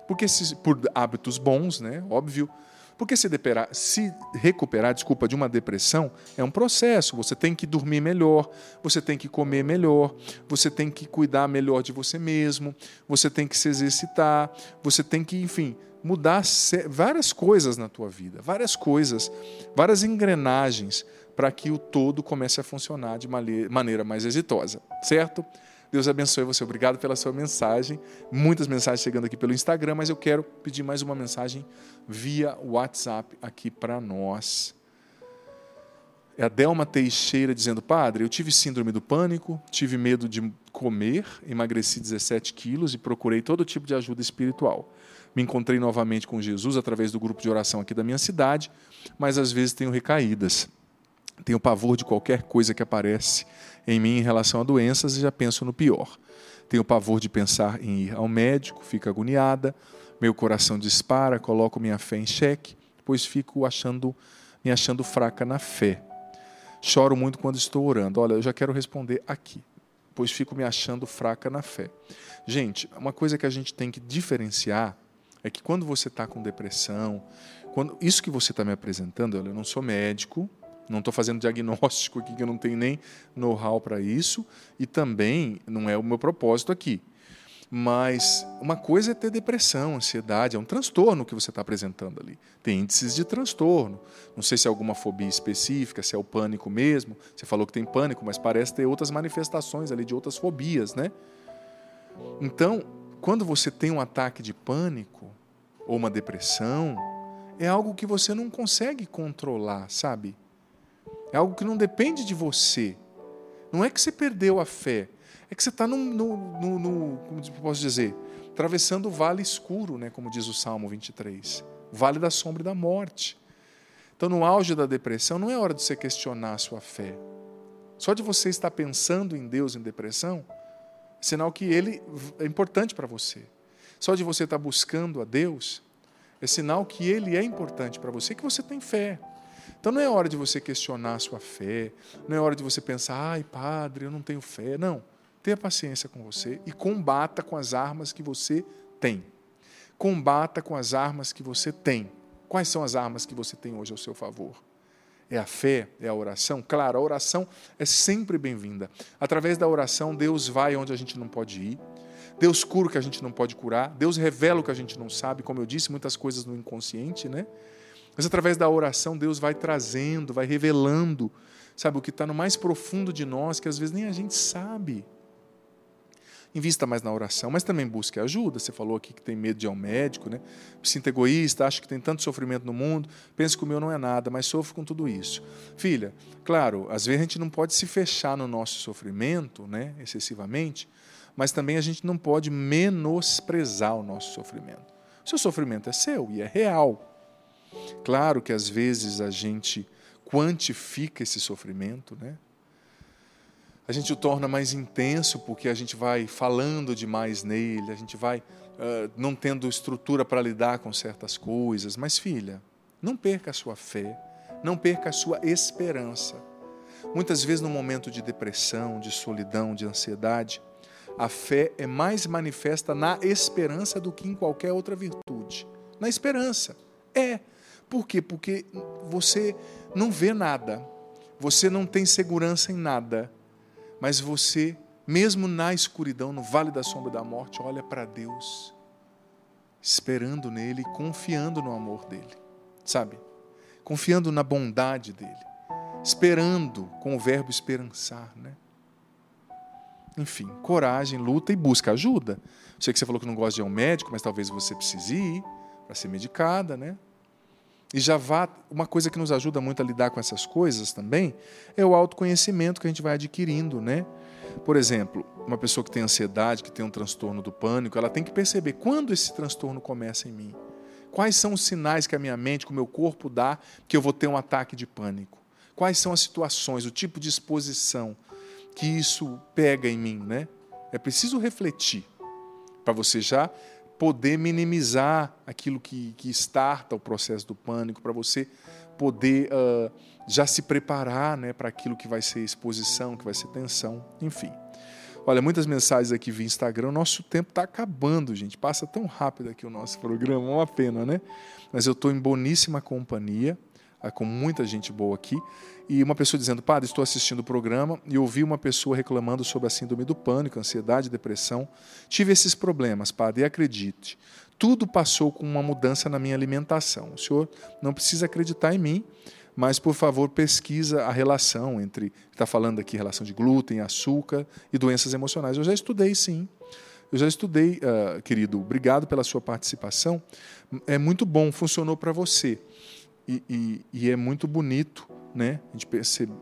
porque se, por hábitos bons, né? Óbvio, porque se, deperar, se recuperar, desculpa, de uma depressão é um processo. Você tem que dormir melhor, você tem que comer melhor, você tem que cuidar melhor de você mesmo, você tem que se exercitar, você tem que, enfim, mudar várias coisas na tua vida, várias coisas, várias engrenagens para que o todo comece a funcionar de maneira mais exitosa, certo? Deus abençoe você. Obrigado pela sua mensagem. Muitas mensagens chegando aqui pelo Instagram, mas eu quero pedir mais uma mensagem via WhatsApp aqui para nós. É a Delma Teixeira dizendo: Padre, eu tive síndrome do pânico, tive medo de comer, emagreci 17 quilos e procurei todo tipo de ajuda espiritual. Me encontrei novamente com Jesus através do grupo de oração aqui da minha cidade, mas às vezes tenho recaídas. Tenho pavor de qualquer coisa que aparece em mim em relação a doenças e já penso no pior. Tenho pavor de pensar em ir ao médico, fico agoniada, meu coração dispara, coloco minha fé em xeque, pois fico achando, me achando fraca na fé. Choro muito quando estou orando. Olha, eu já quero responder aqui, pois fico me achando fraca na fé. Gente, uma coisa que a gente tem que diferenciar é que quando você está com depressão, quando isso que você está me apresentando, olha, eu não sou médico, não estou fazendo diagnóstico aqui, que eu não tenho nem know-how para isso, e também não é o meu propósito aqui. Mas uma coisa é ter depressão, ansiedade, é um transtorno que você está apresentando ali. Tem índices de transtorno. Não sei se é alguma fobia específica, se é o pânico mesmo. Você falou que tem pânico, mas parece ter outras manifestações ali de outras fobias, né? Então, quando você tem um ataque de pânico ou uma depressão, é algo que você não consegue controlar, sabe? É algo que não depende de você. Não é que você perdeu a fé, é que você está no, no, no, no, como posso dizer, atravessando o vale escuro, né, como diz o Salmo 23, o vale da sombra e da morte. Então, no auge da depressão, não é hora de você questionar a sua fé. Só de você estar pensando em Deus em depressão, é sinal que Ele é importante para você. Só de você estar buscando a Deus, é sinal que Ele é importante para você, que você tem fé. Então não é hora de você questionar a sua fé, não é hora de você pensar, ai, padre, eu não tenho fé. Não. Tenha paciência com você e combata com as armas que você tem. Combata com as armas que você tem. Quais são as armas que você tem hoje ao seu favor? É a fé, é a oração? Claro, a oração é sempre bem-vinda. Através da oração, Deus vai onde a gente não pode ir. Deus cura o que a gente não pode curar. Deus revela o que a gente não sabe. Como eu disse, muitas coisas no inconsciente, né? Mas através da oração, Deus vai trazendo, vai revelando, sabe, o que está no mais profundo de nós, que às vezes nem a gente sabe. Invista mais na oração, mas também busque ajuda. Você falou aqui que tem medo de ir ao médico, né? sinta egoísta, acha que tem tanto sofrimento no mundo, pensa que o meu não é nada, mas sofro com tudo isso. Filha, claro, às vezes a gente não pode se fechar no nosso sofrimento, né, excessivamente, mas também a gente não pode menosprezar o nosso sofrimento. O seu sofrimento é seu e é real. Claro que às vezes a gente quantifica esse sofrimento, né? a gente o torna mais intenso porque a gente vai falando demais nele, a gente vai uh, não tendo estrutura para lidar com certas coisas. Mas, filha, não perca a sua fé, não perca a sua esperança. Muitas vezes, no momento de depressão, de solidão, de ansiedade, a fé é mais manifesta na esperança do que em qualquer outra virtude. Na esperança. É. Por quê? Porque você não vê nada, você não tem segurança em nada, mas você, mesmo na escuridão, no vale da sombra da morte, olha para Deus, esperando nele, confiando no amor dele, sabe? Confiando na bondade dele, esperando com o verbo esperançar, né? Enfim, coragem, luta e busca ajuda. Sei que você falou que não gosta de ir ao médico, mas talvez você precise ir para ser medicada, né? E já vá. Uma coisa que nos ajuda muito a lidar com essas coisas também é o autoconhecimento que a gente vai adquirindo, né? Por exemplo, uma pessoa que tem ansiedade, que tem um transtorno do pânico, ela tem que perceber quando esse transtorno começa em mim. Quais são os sinais que a minha mente, que o meu corpo dá que eu vou ter um ataque de pânico? Quais são as situações, o tipo de exposição que isso pega em mim, né? É preciso refletir para você já poder minimizar aquilo que, que starta o processo do pânico, para você poder uh, já se preparar né, para aquilo que vai ser exposição, que vai ser tensão, enfim. Olha, muitas mensagens aqui via Instagram. Nosso tempo está acabando, gente. Passa tão rápido aqui o nosso programa, uma pena, né? Mas eu estou em boníssima companhia, com muita gente boa aqui e uma pessoa dizendo: Padre, estou assistindo o programa e ouvi uma pessoa reclamando sobre a síndrome do pânico, ansiedade, depressão. Tive esses problemas, Padre, e acredite, tudo passou com uma mudança na minha alimentação. O senhor não precisa acreditar em mim, mas por favor pesquisa a relação entre, está falando aqui, relação de glúten, açúcar e doenças emocionais. Eu já estudei, sim. Eu já estudei, uh, querido. Obrigado pela sua participação. É muito bom, funcionou para você. E, e, é muito bonito né? A gente percebe,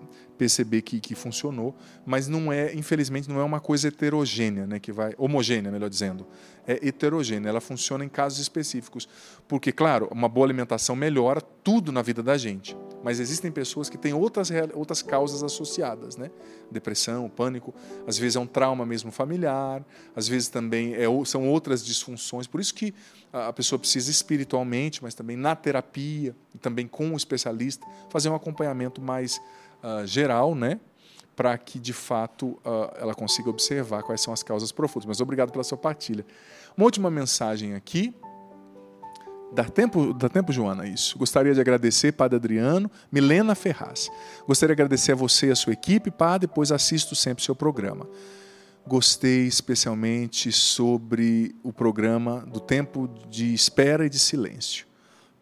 perceber que, que funcionou, mas não é, infelizmente, não é uma coisa heterogênea, né? Que vai homogênea, melhor dizendo, é heterogênea. Ela funciona em casos específicos, porque, claro, uma boa alimentação melhora tudo na vida da gente, mas existem pessoas que têm outras outras causas associadas, né? Depressão, pânico, às vezes é um trauma mesmo familiar, às vezes também é, são outras disfunções. Por isso que a pessoa precisa espiritualmente, mas também na terapia, e também com o especialista, fazer um acompanhamento mais uh, geral, né? para que de fato uh, ela consiga observar quais são as causas profundas. Mas obrigado pela sua partilha. Uma última mensagem aqui. Dá tempo, dá tempo, Joana, isso. Gostaria de agradecer, Padre Adriano, Milena Ferraz. Gostaria de agradecer a você e a sua equipe, Padre, depois assisto sempre o seu programa gostei especialmente sobre o programa do tempo de espera e de silêncio.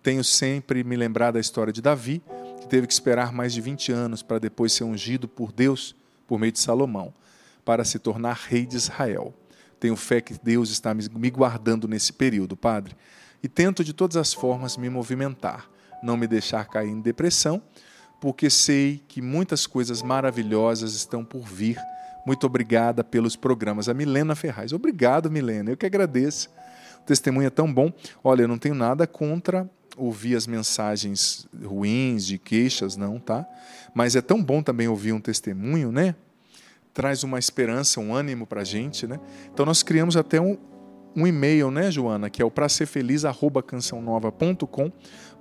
Tenho sempre me lembrado da história de Davi, teve que esperar mais de 20 anos para depois ser ungido por Deus por meio de Salomão, para se tornar rei de Israel. Tenho fé que Deus está me guardando nesse período, Padre, e tento de todas as formas me movimentar, não me deixar cair em depressão, porque sei que muitas coisas maravilhosas estão por vir muito obrigada pelos programas. A Milena Ferraz. Obrigado, Milena. Eu que agradeço. O testemunho é tão bom. Olha, eu não tenho nada contra ouvir as mensagens ruins, de queixas, não, tá? Mas é tão bom também ouvir um testemunho, né? Traz uma esperança, um ânimo para a gente, né? Então nós criamos até um, um e-mail, né, Joana, que é o para ser feliz arroba cançãonova.com,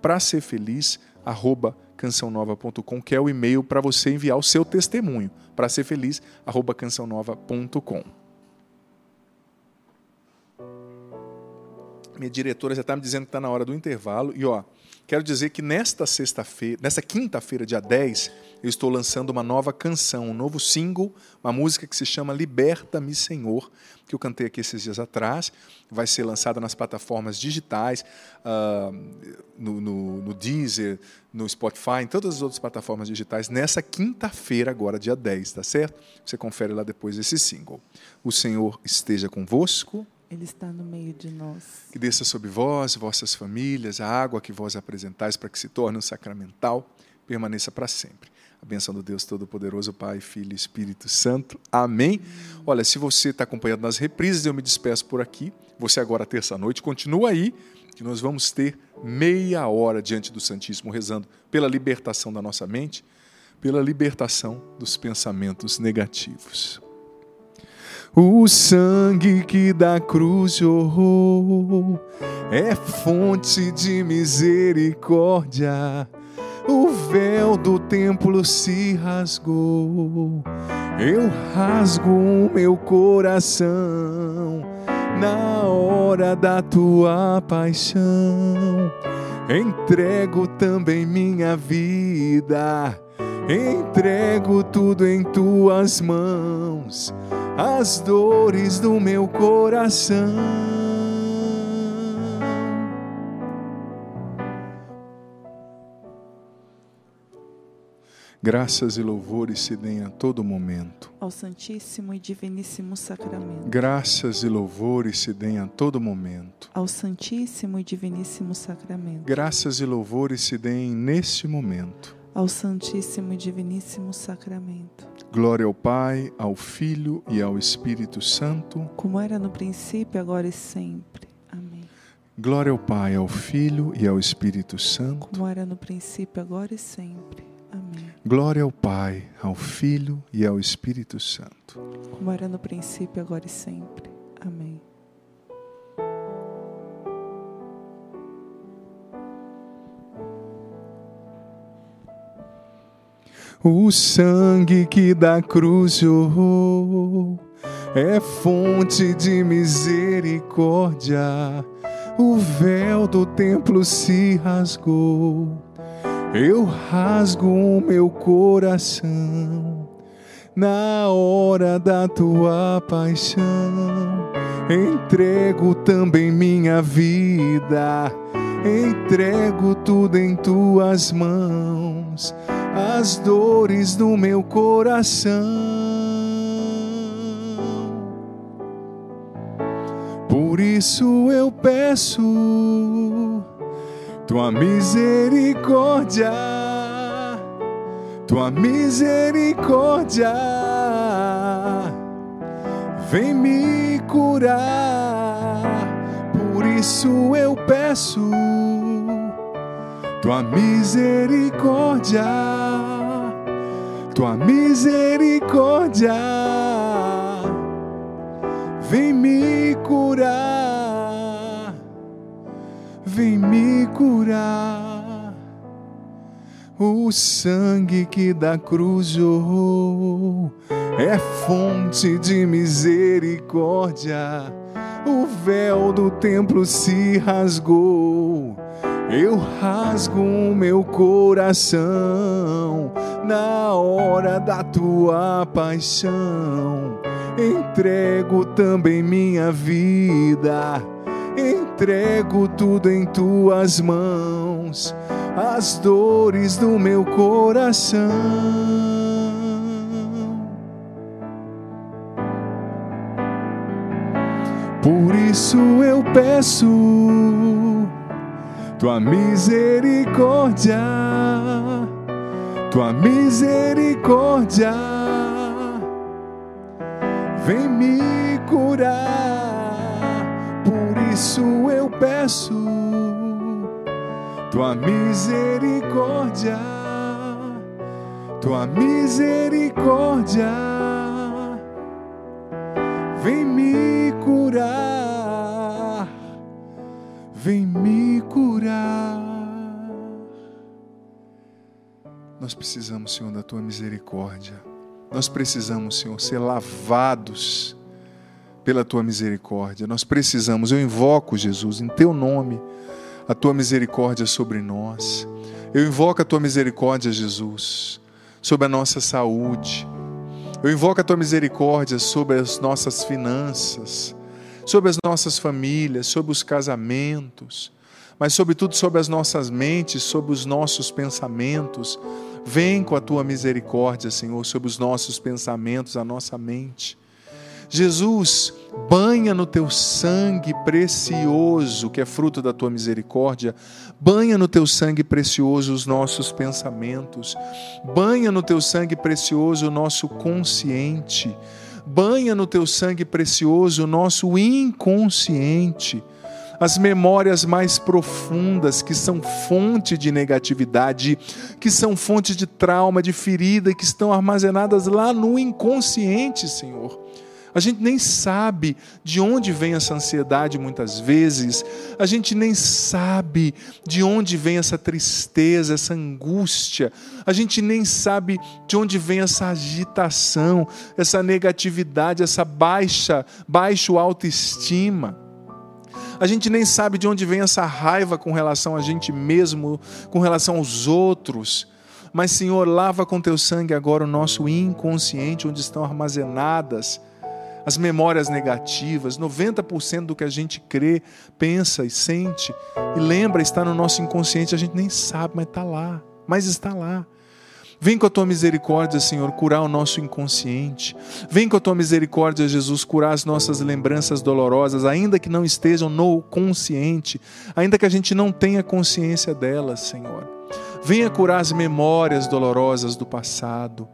para ser feliz arroba cançãonova.com, que é o e-mail para você enviar o seu testemunho, para ser feliz arroba cançãonova.com. Minha diretora já está me dizendo que está na hora do intervalo e ó, Quero dizer que nesta sexta-feira, nesta quinta-feira, dia 10, eu estou lançando uma nova canção, um novo single, uma música que se chama Liberta-me, Senhor, que eu cantei aqui esses dias atrás. Vai ser lançada nas plataformas digitais, uh, no, no, no, Deezer, no Spotify, em todas as outras plataformas digitais, nessa quinta-feira, agora, dia 10, tá certo? Você confere lá depois esse single. O Senhor esteja convosco. Ele está no meio de nós. Que desça sobre vós, vossas famílias, a água que vós apresentais para que se torne um sacramental, permaneça para sempre. A benção do Deus Todo-Poderoso, Pai, Filho e Espírito Santo. Amém. Hum. Olha, se você está acompanhando nas reprises, eu me despeço por aqui. Você agora, terça-noite, continua aí, que nós vamos ter meia hora diante do Santíssimo, rezando pela libertação da nossa mente, pela libertação dos pensamentos negativos. O sangue que da cruz jorrou é fonte de misericórdia. O véu do templo se rasgou. Eu rasgo o meu coração na hora da tua paixão. Entrego também minha vida, entrego tudo em tuas mãos as dores do meu coração. Graças e louvores se deem a todo momento. Ao Santíssimo e Diviníssimo Sacramento. Graças e louvores se deem a todo momento. Ao Santíssimo e Diviníssimo Sacramento. Graças e louvores se deem neste momento. Ao Santíssimo e Diviníssimo Sacramento. Glória ao Pai, ao Filho e ao Espírito Santo. Como era no princípio, agora e sempre. Amém. Glória ao Pai, ao Filho e ao Espírito Santo. Como era no princípio, agora e sempre. Amém. Glória ao Pai, ao Filho e ao Espírito Santo. Como era no princípio, agora e sempre. Amém. O sangue que da cruz jorrou é fonte de misericórdia. O véu do templo se rasgou. Eu rasgo o meu coração na hora da tua paixão. Entrego também minha vida, entrego tudo em tuas mãos as dores do meu coração. Por isso eu peço tua misericórdia, tua misericórdia, vem me curar. Por isso eu peço tua misericórdia, tua misericórdia, vem me curar, vem me curar. O sangue que da cruz jorrou é fonte de misericórdia. O véu do templo se rasgou eu rasgo o meu coração na hora da tua paixão. Entrego também minha vida, entrego tudo em tuas mãos, as dores do meu coração. Por isso eu peço tua misericórdia, tua misericórdia, vem me curar. Por isso eu peço tua misericórdia, tua misericórdia, vem me curar, vem me curar. Nós precisamos, Senhor, da tua misericórdia. Nós precisamos, Senhor, ser lavados pela tua misericórdia. Nós precisamos, eu invoco, Jesus, em teu nome, a tua misericórdia sobre nós. Eu invoco a tua misericórdia, Jesus, sobre a nossa saúde. Eu invoco a tua misericórdia sobre as nossas finanças, sobre as nossas famílias, sobre os casamentos mas sobretudo sobre as nossas mentes, sobre os nossos pensamentos. Vem com a tua misericórdia, Senhor, sobre os nossos pensamentos, a nossa mente. Jesus, banha no teu sangue precioso, que é fruto da tua misericórdia, banha no teu sangue precioso os nossos pensamentos, banha no teu sangue precioso o nosso consciente, banha no teu sangue precioso o nosso inconsciente as memórias mais profundas, que são fonte de negatividade, que são fonte de trauma, de ferida, que estão armazenadas lá no inconsciente, Senhor. A gente nem sabe de onde vem essa ansiedade muitas vezes, a gente nem sabe de onde vem essa tristeza, essa angústia, a gente nem sabe de onde vem essa agitação, essa negatividade, essa baixa, baixo autoestima. A gente nem sabe de onde vem essa raiva com relação a gente mesmo, com relação aos outros. Mas, Senhor, lava com teu sangue agora o nosso inconsciente, onde estão armazenadas as memórias negativas, 90% do que a gente crê, pensa e sente e lembra está no nosso inconsciente, a gente nem sabe, mas está lá, mas está lá. Vem com a tua misericórdia, Senhor, curar o nosso inconsciente. Vem com a tua misericórdia, Jesus, curar as nossas lembranças dolorosas, ainda que não estejam no consciente, ainda que a gente não tenha consciência delas, Senhor. Venha curar as memórias dolorosas do passado.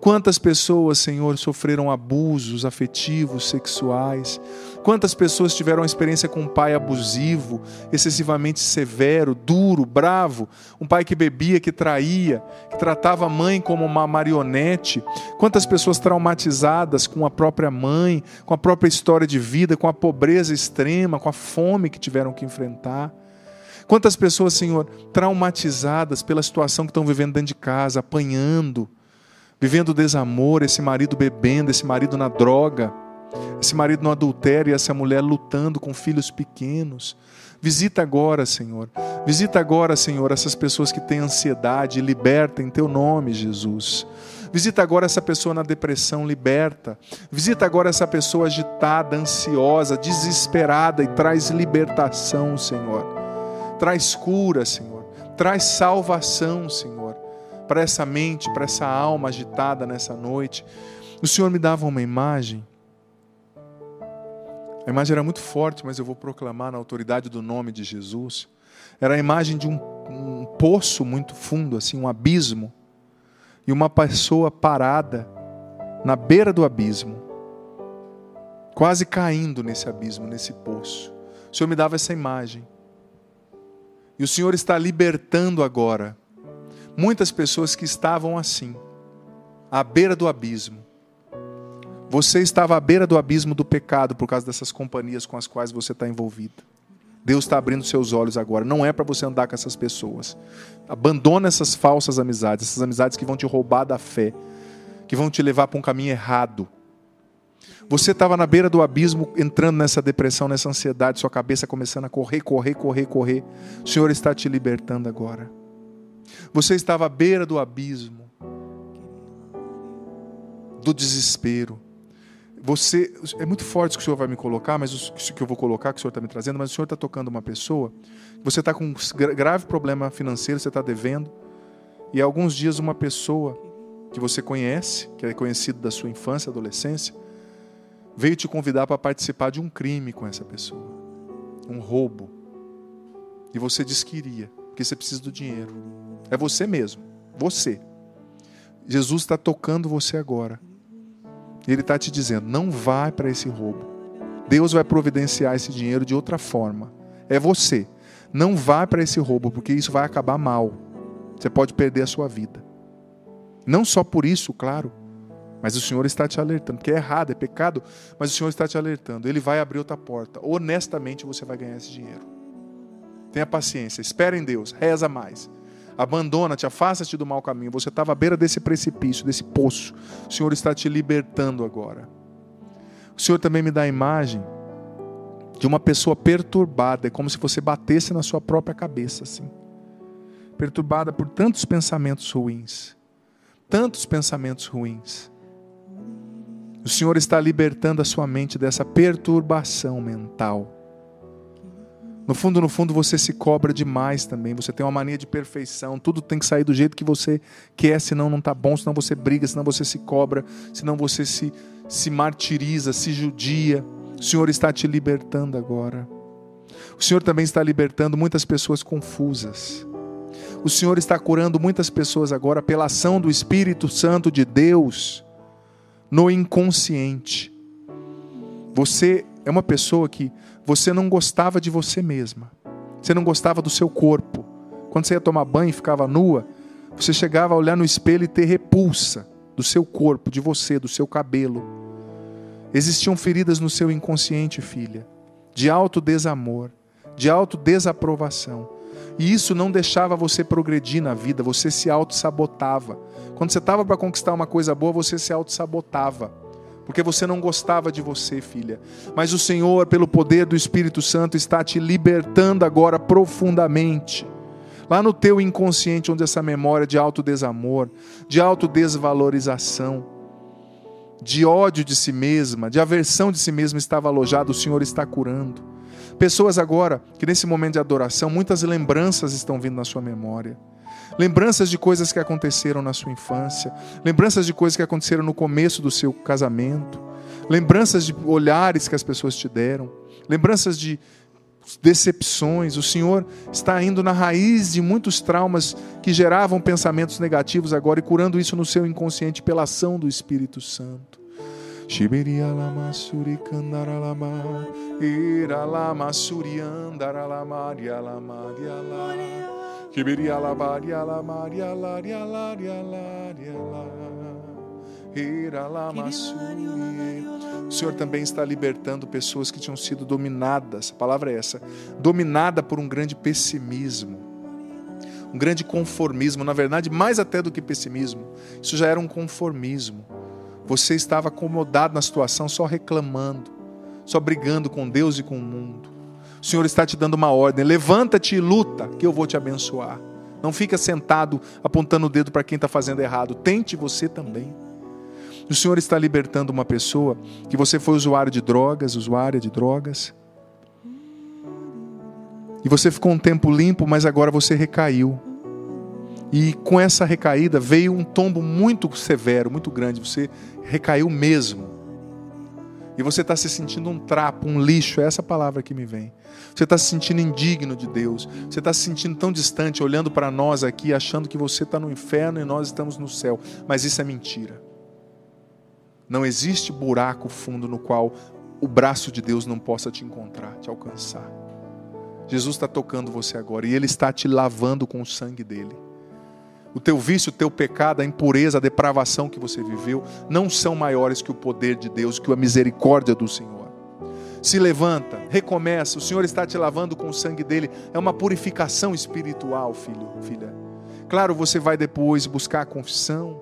Quantas pessoas, Senhor, sofreram abusos afetivos, sexuais? Quantas pessoas tiveram experiência com um pai abusivo, excessivamente severo, duro, bravo? Um pai que bebia, que traía, que tratava a mãe como uma marionete? Quantas pessoas traumatizadas com a própria mãe, com a própria história de vida, com a pobreza extrema, com a fome que tiveram que enfrentar? Quantas pessoas, Senhor, traumatizadas pela situação que estão vivendo dentro de casa, apanhando? Vivendo desamor, esse marido bebendo, esse marido na droga, esse marido no adultério e essa mulher lutando com filhos pequenos. Visita agora, Senhor. Visita agora, Senhor, essas pessoas que têm ansiedade, liberta em teu nome, Jesus. Visita agora essa pessoa na depressão, liberta. Visita agora essa pessoa agitada, ansiosa, desesperada e traz libertação, Senhor. Traz cura, Senhor. Traz salvação, Senhor para essa mente, para essa alma agitada nessa noite. O Senhor me dava uma imagem. A imagem era muito forte, mas eu vou proclamar na autoridade do nome de Jesus. Era a imagem de um, um poço muito fundo, assim, um abismo, e uma pessoa parada na beira do abismo, quase caindo nesse abismo, nesse poço. O Senhor me dava essa imagem. E o Senhor está libertando agora muitas pessoas que estavam assim, à beira do abismo. Você estava à beira do abismo do pecado por causa dessas companhias com as quais você está envolvido. Deus está abrindo seus olhos agora. Não é para você andar com essas pessoas. Abandona essas falsas amizades, essas amizades que vão te roubar da fé, que vão te levar para um caminho errado. Você estava na beira do abismo, entrando nessa depressão, nessa ansiedade, sua cabeça começando a correr, correr, correr, correr. O Senhor está te libertando agora. Você estava à beira do abismo, do desespero. Você é muito forte o que o Senhor vai me colocar, mas o que eu vou colocar, que o Senhor está me trazendo, mas o Senhor está tocando uma pessoa. Você está com um grave problema financeiro, você está devendo, e há alguns dias uma pessoa que você conhece, que é conhecido da sua infância, adolescência, veio te convidar para participar de um crime com essa pessoa, um roubo. E você disse que iria, porque você precisa do dinheiro. É você mesmo. Você. Jesus está tocando você agora. Ele está te dizendo: não vai para esse roubo. Deus vai providenciar esse dinheiro de outra forma. É você. Não vá para esse roubo, porque isso vai acabar mal. Você pode perder a sua vida. Não só por isso, claro, mas o Senhor está te alertando, porque é errado, é pecado, mas o Senhor está te alertando. Ele vai abrir outra porta. Honestamente você vai ganhar esse dinheiro. Tenha paciência, espere em Deus, reza mais. Abandona-te, afasta-te do mau caminho. Você estava à beira desse precipício, desse poço. O Senhor está te libertando agora. O Senhor também me dá a imagem de uma pessoa perturbada, é como se você batesse na sua própria cabeça assim. Perturbada por tantos pensamentos ruins. Tantos pensamentos ruins. O Senhor está libertando a sua mente dessa perturbação mental. No fundo, no fundo, você se cobra demais também. Você tem uma mania de perfeição. Tudo tem que sair do jeito que você quer, senão não está bom, senão você briga, senão você se cobra, senão você se, se martiriza, se judia. O Senhor está te libertando agora. O Senhor também está libertando muitas pessoas confusas. O Senhor está curando muitas pessoas agora pela ação do Espírito Santo de Deus no inconsciente. Você é uma pessoa que você não gostava de você mesma. Você não gostava do seu corpo. Quando você ia tomar banho e ficava nua, você chegava a olhar no espelho e ter repulsa do seu corpo, de você, do seu cabelo. Existiam feridas no seu inconsciente, filha, de alto desamor, de alto desaprovação. E isso não deixava você progredir na vida, você se auto-sabotava. Quando você estava para conquistar uma coisa boa, você se auto-sabotava. Porque você não gostava de você, filha. Mas o Senhor, pelo poder do Espírito Santo, está te libertando agora profundamente lá no teu inconsciente, onde essa memória de autodesamor, de autodesvalorização, de ódio de si mesma, de aversão de si mesma estava alojada, o Senhor está curando. Pessoas agora que nesse momento de adoração, muitas lembranças estão vindo na sua memória. Lembranças de coisas que aconteceram na sua infância, lembranças de coisas que aconteceram no começo do seu casamento, lembranças de olhares que as pessoas te deram, lembranças de decepções. O Senhor está indo na raiz de muitos traumas que geravam pensamentos negativos agora e curando isso no seu inconsciente pela ação do Espírito Santo. Shibirialama surikandaralama iralama suriandaralama Shibirialama rialama rialama rialama rialama o Senhor também está libertando pessoas que tinham sido dominadas, a palavra é essa, dominada por um grande pessimismo, um grande conformismo, na verdade, mais até do que pessimismo, isso já era um conformismo. Você estava acomodado na situação, só reclamando, só brigando com Deus e com o mundo. O Senhor está te dando uma ordem: levanta-te e luta, que eu vou te abençoar. Não fica sentado apontando o dedo para quem está fazendo errado. Tente você também. O Senhor está libertando uma pessoa que você foi usuário de drogas, usuária de drogas. E você ficou um tempo limpo, mas agora você recaiu. E com essa recaída veio um tombo muito severo, muito grande. Você recaiu mesmo. E você está se sentindo um trapo, um lixo, é essa palavra que me vem. Você está se sentindo indigno de Deus. Você está se sentindo tão distante, olhando para nós aqui, achando que você está no inferno e nós estamos no céu. Mas isso é mentira. Não existe buraco fundo no qual o braço de Deus não possa te encontrar, te alcançar. Jesus está tocando você agora e Ele está te lavando com o sangue dele. O teu vício, o teu pecado, a impureza, a depravação que você viveu não são maiores que o poder de Deus, que a misericórdia do Senhor. Se levanta, recomeça. O Senhor está te lavando com o sangue dele. É uma purificação espiritual, filho, filha. Claro, você vai depois buscar a confissão,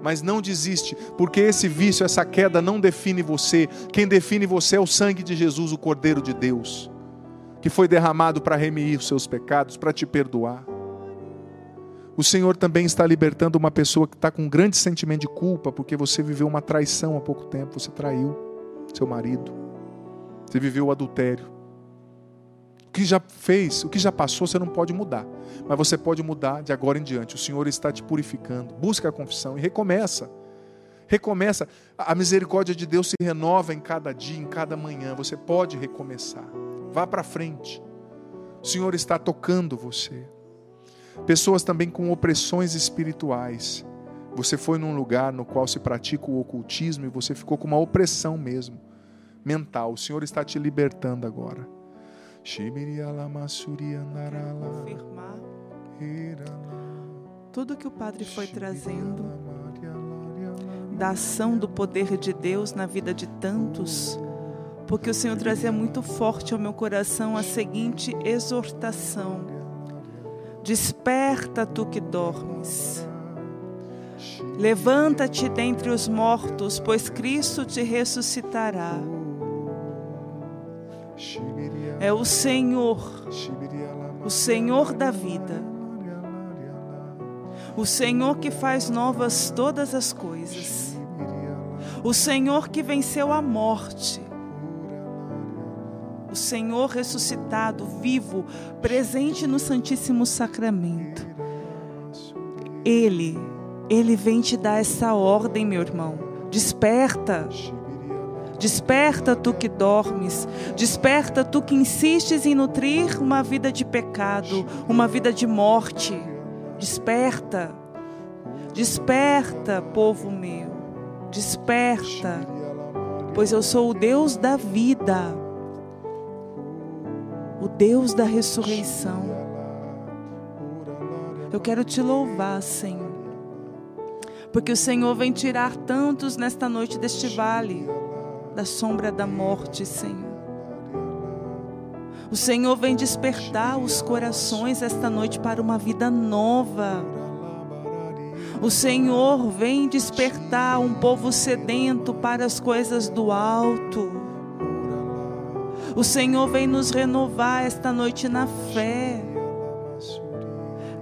mas não desiste, porque esse vício, essa queda não define você. Quem define você é o sangue de Jesus, o Cordeiro de Deus, que foi derramado para remir os seus pecados, para te perdoar. O Senhor também está libertando uma pessoa que está com um grande sentimento de culpa, porque você viveu uma traição há pouco tempo, você traiu seu marido, você viveu o adultério. O que já fez, o que já passou, você não pode mudar. Mas você pode mudar de agora em diante. O Senhor está te purificando. Busca a confissão e recomeça. Recomeça. A misericórdia de Deus se renova em cada dia, em cada manhã. Você pode recomeçar. Vá para frente. O Senhor está tocando você. Pessoas também com opressões espirituais. Você foi num lugar no qual se pratica o ocultismo e você ficou com uma opressão mesmo, mental. O Senhor está te libertando agora confirmar tudo que o Padre foi trazendo da ação do poder de Deus na vida de tantos, porque o Senhor trazia muito forte ao meu coração a seguinte exortação: Desperta tu que dormes. Levanta-te dentre os mortos, pois Cristo te ressuscitará. É o Senhor, o Senhor da vida. O Senhor que faz novas todas as coisas. O Senhor que venceu a morte. O Senhor ressuscitado, vivo, presente no Santíssimo Sacramento. Ele, Ele vem te dar essa ordem, meu irmão. Desperta. Desperta tu que dormes, desperta tu que insistes em nutrir uma vida de pecado, uma vida de morte. Desperta, desperta, povo meu, desperta, pois eu sou o Deus da vida. o Deus da ressurreição. Eu quero te louvar, Senhor, porque o Senhor vem tirar tantos nesta noite deste vale, da sombra da morte, Senhor. O Senhor vem despertar os corações esta noite para uma vida nova. O Senhor vem despertar um povo sedento para as coisas do alto. O Senhor vem nos renovar esta noite na fé.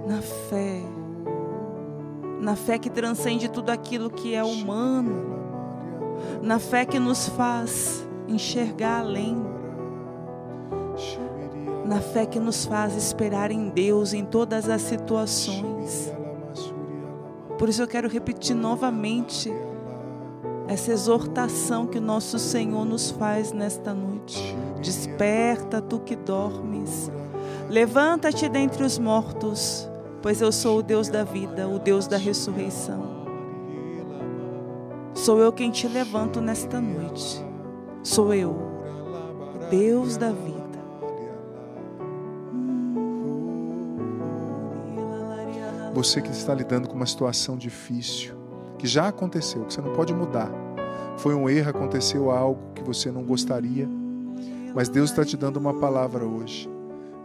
Na fé. Na fé que transcende tudo aquilo que é humano. Na fé que nos faz enxergar além na fé que nos faz esperar em Deus em todas as situações. Por isso eu quero repetir novamente essa exortação que nosso Senhor nos faz nesta noite. Desperta, tu que dormes. Levanta-te dentre os mortos, pois eu sou o Deus da vida, o Deus da ressurreição. Sou eu quem te levanto nesta noite. Sou eu, o Deus da vida. Você que está lidando com uma situação difícil, que já aconteceu, que você não pode mudar. Foi um erro, aconteceu algo que você não gostaria, mas Deus está te dando uma palavra hoje.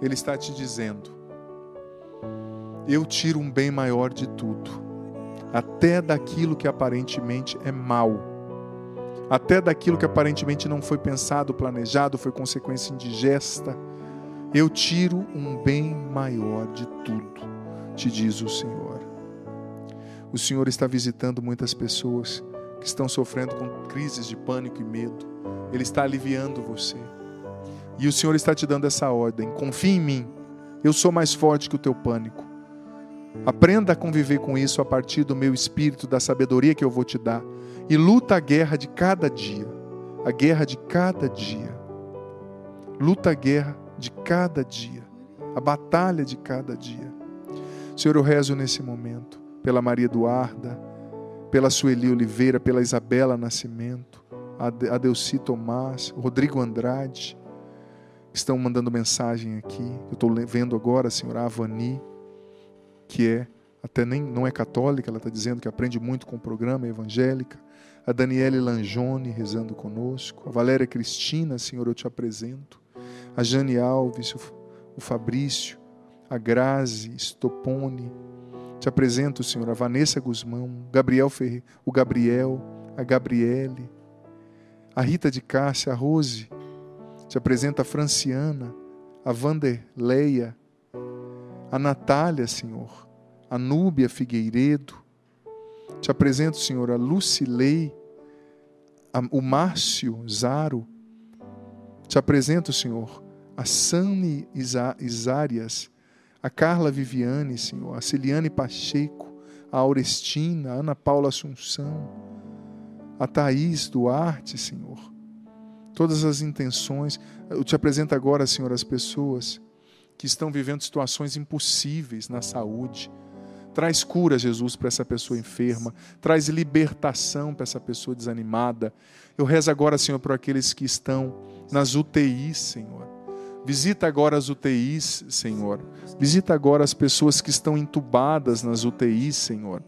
Ele está te dizendo: Eu tiro um bem maior de tudo, até daquilo que aparentemente é mal, até daquilo que aparentemente não foi pensado, planejado, foi consequência indigesta. Eu tiro um bem maior de tudo te diz o Senhor. O Senhor está visitando muitas pessoas que estão sofrendo com crises de pânico e medo. Ele está aliviando você. E o Senhor está te dando essa ordem: confie em mim. Eu sou mais forte que o teu pânico. Aprenda a conviver com isso a partir do meu espírito, da sabedoria que eu vou te dar. E luta a guerra de cada dia. A guerra de cada dia. Luta a guerra de cada dia. A batalha de cada dia. Senhor, eu rezo nesse momento pela Maria Eduarda, pela Sueli Oliveira, pela Isabela Nascimento, a Delci Tomás, Rodrigo Andrade, estão mandando mensagem aqui. Eu estou vendo agora, Senhor, a Avani, que é até nem não é católica, ela está dizendo que aprende muito com o programa evangélica. A Daniele Lanjone rezando conosco. A Valéria Cristina, Senhor, eu te apresento. A Jane Alves, o Fabrício, a Grazi Stopone. Te apresento, Senhor, a Vanessa Guzmão, Gabriel Ferre, o Gabriel, a Gabriele, a Rita de Cássia, a Rose. Te apresento a Franciana, a Vanderleia, a Natália, Senhor, a Núbia Figueiredo. Te apresento, Senhor, a Lucilei, a, o Márcio Zaro. Te apresento, Senhor, a Sani Isárias, a Carla Viviane, Senhor, a Celiane Pacheco, a Aurestina, a Ana Paula Assunção, a Thaís Duarte, Senhor. Todas as intenções. Eu te apresento agora, Senhor, as pessoas que estão vivendo situações impossíveis na saúde. Traz cura, Jesus, para essa pessoa enferma. Traz libertação para essa pessoa desanimada. Eu rezo agora, Senhor, por aqueles que estão nas UTIs, Senhor. Visita agora as UTIs, Senhor. Visita agora as pessoas que estão entubadas nas UTIs, Senhor.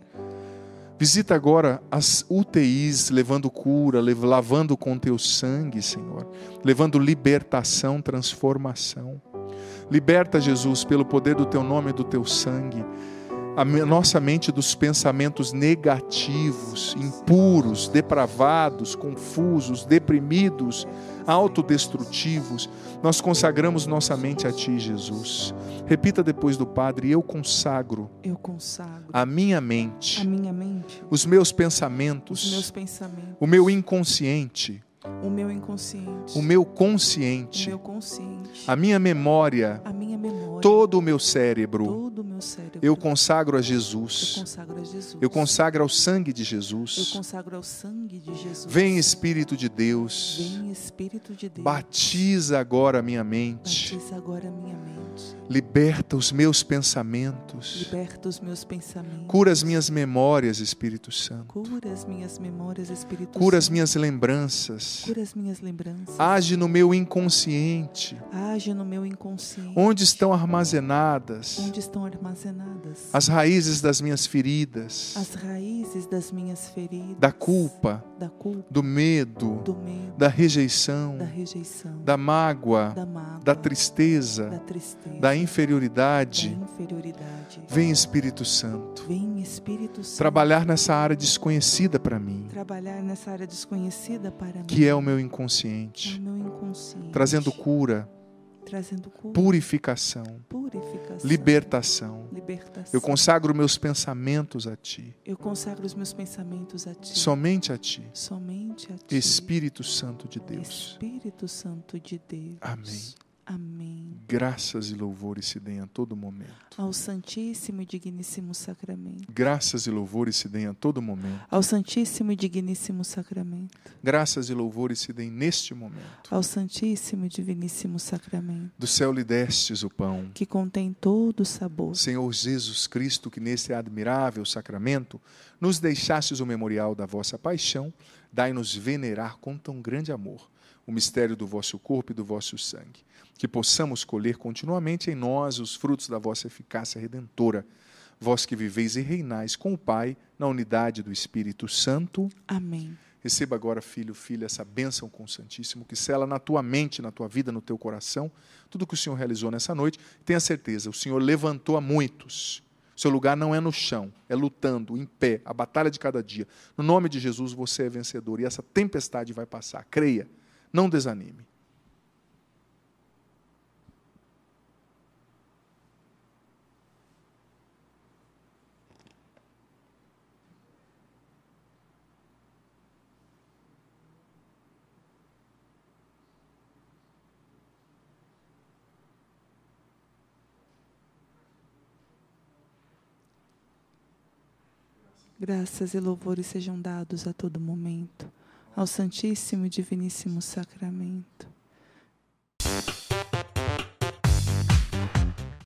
Visita agora as UTIs, levando cura, lavando com teu sangue, Senhor. Levando libertação, transformação. Liberta, Jesus, pelo poder do teu nome e do teu sangue a nossa mente dos pensamentos negativos, impuros, depravados, confusos, deprimidos, autodestrutivos. Nós consagramos nossa mente a Ti, Jesus. Repita depois do Padre: Eu consagro. Eu consagro. A minha mente. A minha mente. Os meus pensamentos. Os meus pensamentos. O meu inconsciente. O meu inconsciente. O meu consciente. O meu consciente. A minha memória. A minha memória. Todo o meu cérebro. Todo o meu cérebro. Eu consagro a Eu Jesus. consagro a Jesus. Eu consagro ao sangue de Eu Jesus. consagro ao sangue de Jesus. Vem Espírito de Deus. Vem Espírito de Deus. Batiza agora a minha mente. Batiza agora a minha mente. Liberta os meus pensamentos. Liberta os meus pensamentos. Cura as minhas memórias, Espírito Santo. Cura as minhas memórias, Espírito Cura as Santo. minhas lembranças. Cura as minhas lembranças. Age no meu inconsciente. Age no meu inconsciente. Onde estão armazenadas Onde estão armazenadas? as raízes das minhas feridas, as raízes das minhas feridas, da culpa, da culpa, do medo, do medo, da rejeição, da rejeição, da mágoa, da mágoa, da tristeza, da tristeza, da inferioridade. da inferioridade. Vem Espírito Santo, Vem Espírito Santo. Trabalhar nessa área desconhecida para mim, trabalhar nessa área desconhecida para mim, que é o meu é inconsciente, o meu inconsciente, trazendo cura, trazendo cura, purificação, purificação, libertação. libertação. Eu consagro meus pensamentos a ti, Eu consagro os meus pensamentos a ti, somente a ti, somente a ti, Espírito Santo de Deus. Espírito Santo de Deus. Amém. Amém. Graças e louvores se deem a todo momento. Ao Santíssimo e Digníssimo Sacramento. Graças e louvores se deem a todo momento. Ao Santíssimo e Digníssimo Sacramento. Graças e louvores se deem neste momento. Ao Santíssimo e Diviníssimo Sacramento. Do céu lhe destes o pão. Que contém todo o sabor. Senhor Jesus Cristo, que neste admirável sacramento nos deixastes o memorial da vossa paixão, dai-nos venerar com tão grande amor o mistério do vosso corpo e do vosso sangue, que possamos colher continuamente em nós os frutos da vossa eficácia redentora, vós que viveis e reinais com o Pai na unidade do Espírito Santo. Amém. Receba agora, filho, filha, essa bênção com o Santíssimo, que sela na tua mente, na tua vida, no teu coração, tudo que o Senhor realizou nessa noite. Tenha certeza, o Senhor levantou a muitos. Seu lugar não é no chão, é lutando, em pé, a batalha de cada dia. No nome de Jesus, você é vencedor e essa tempestade vai passar. Creia, não desanime. Graças e louvores sejam dados a todo momento ao Santíssimo e Diviníssimo Sacramento.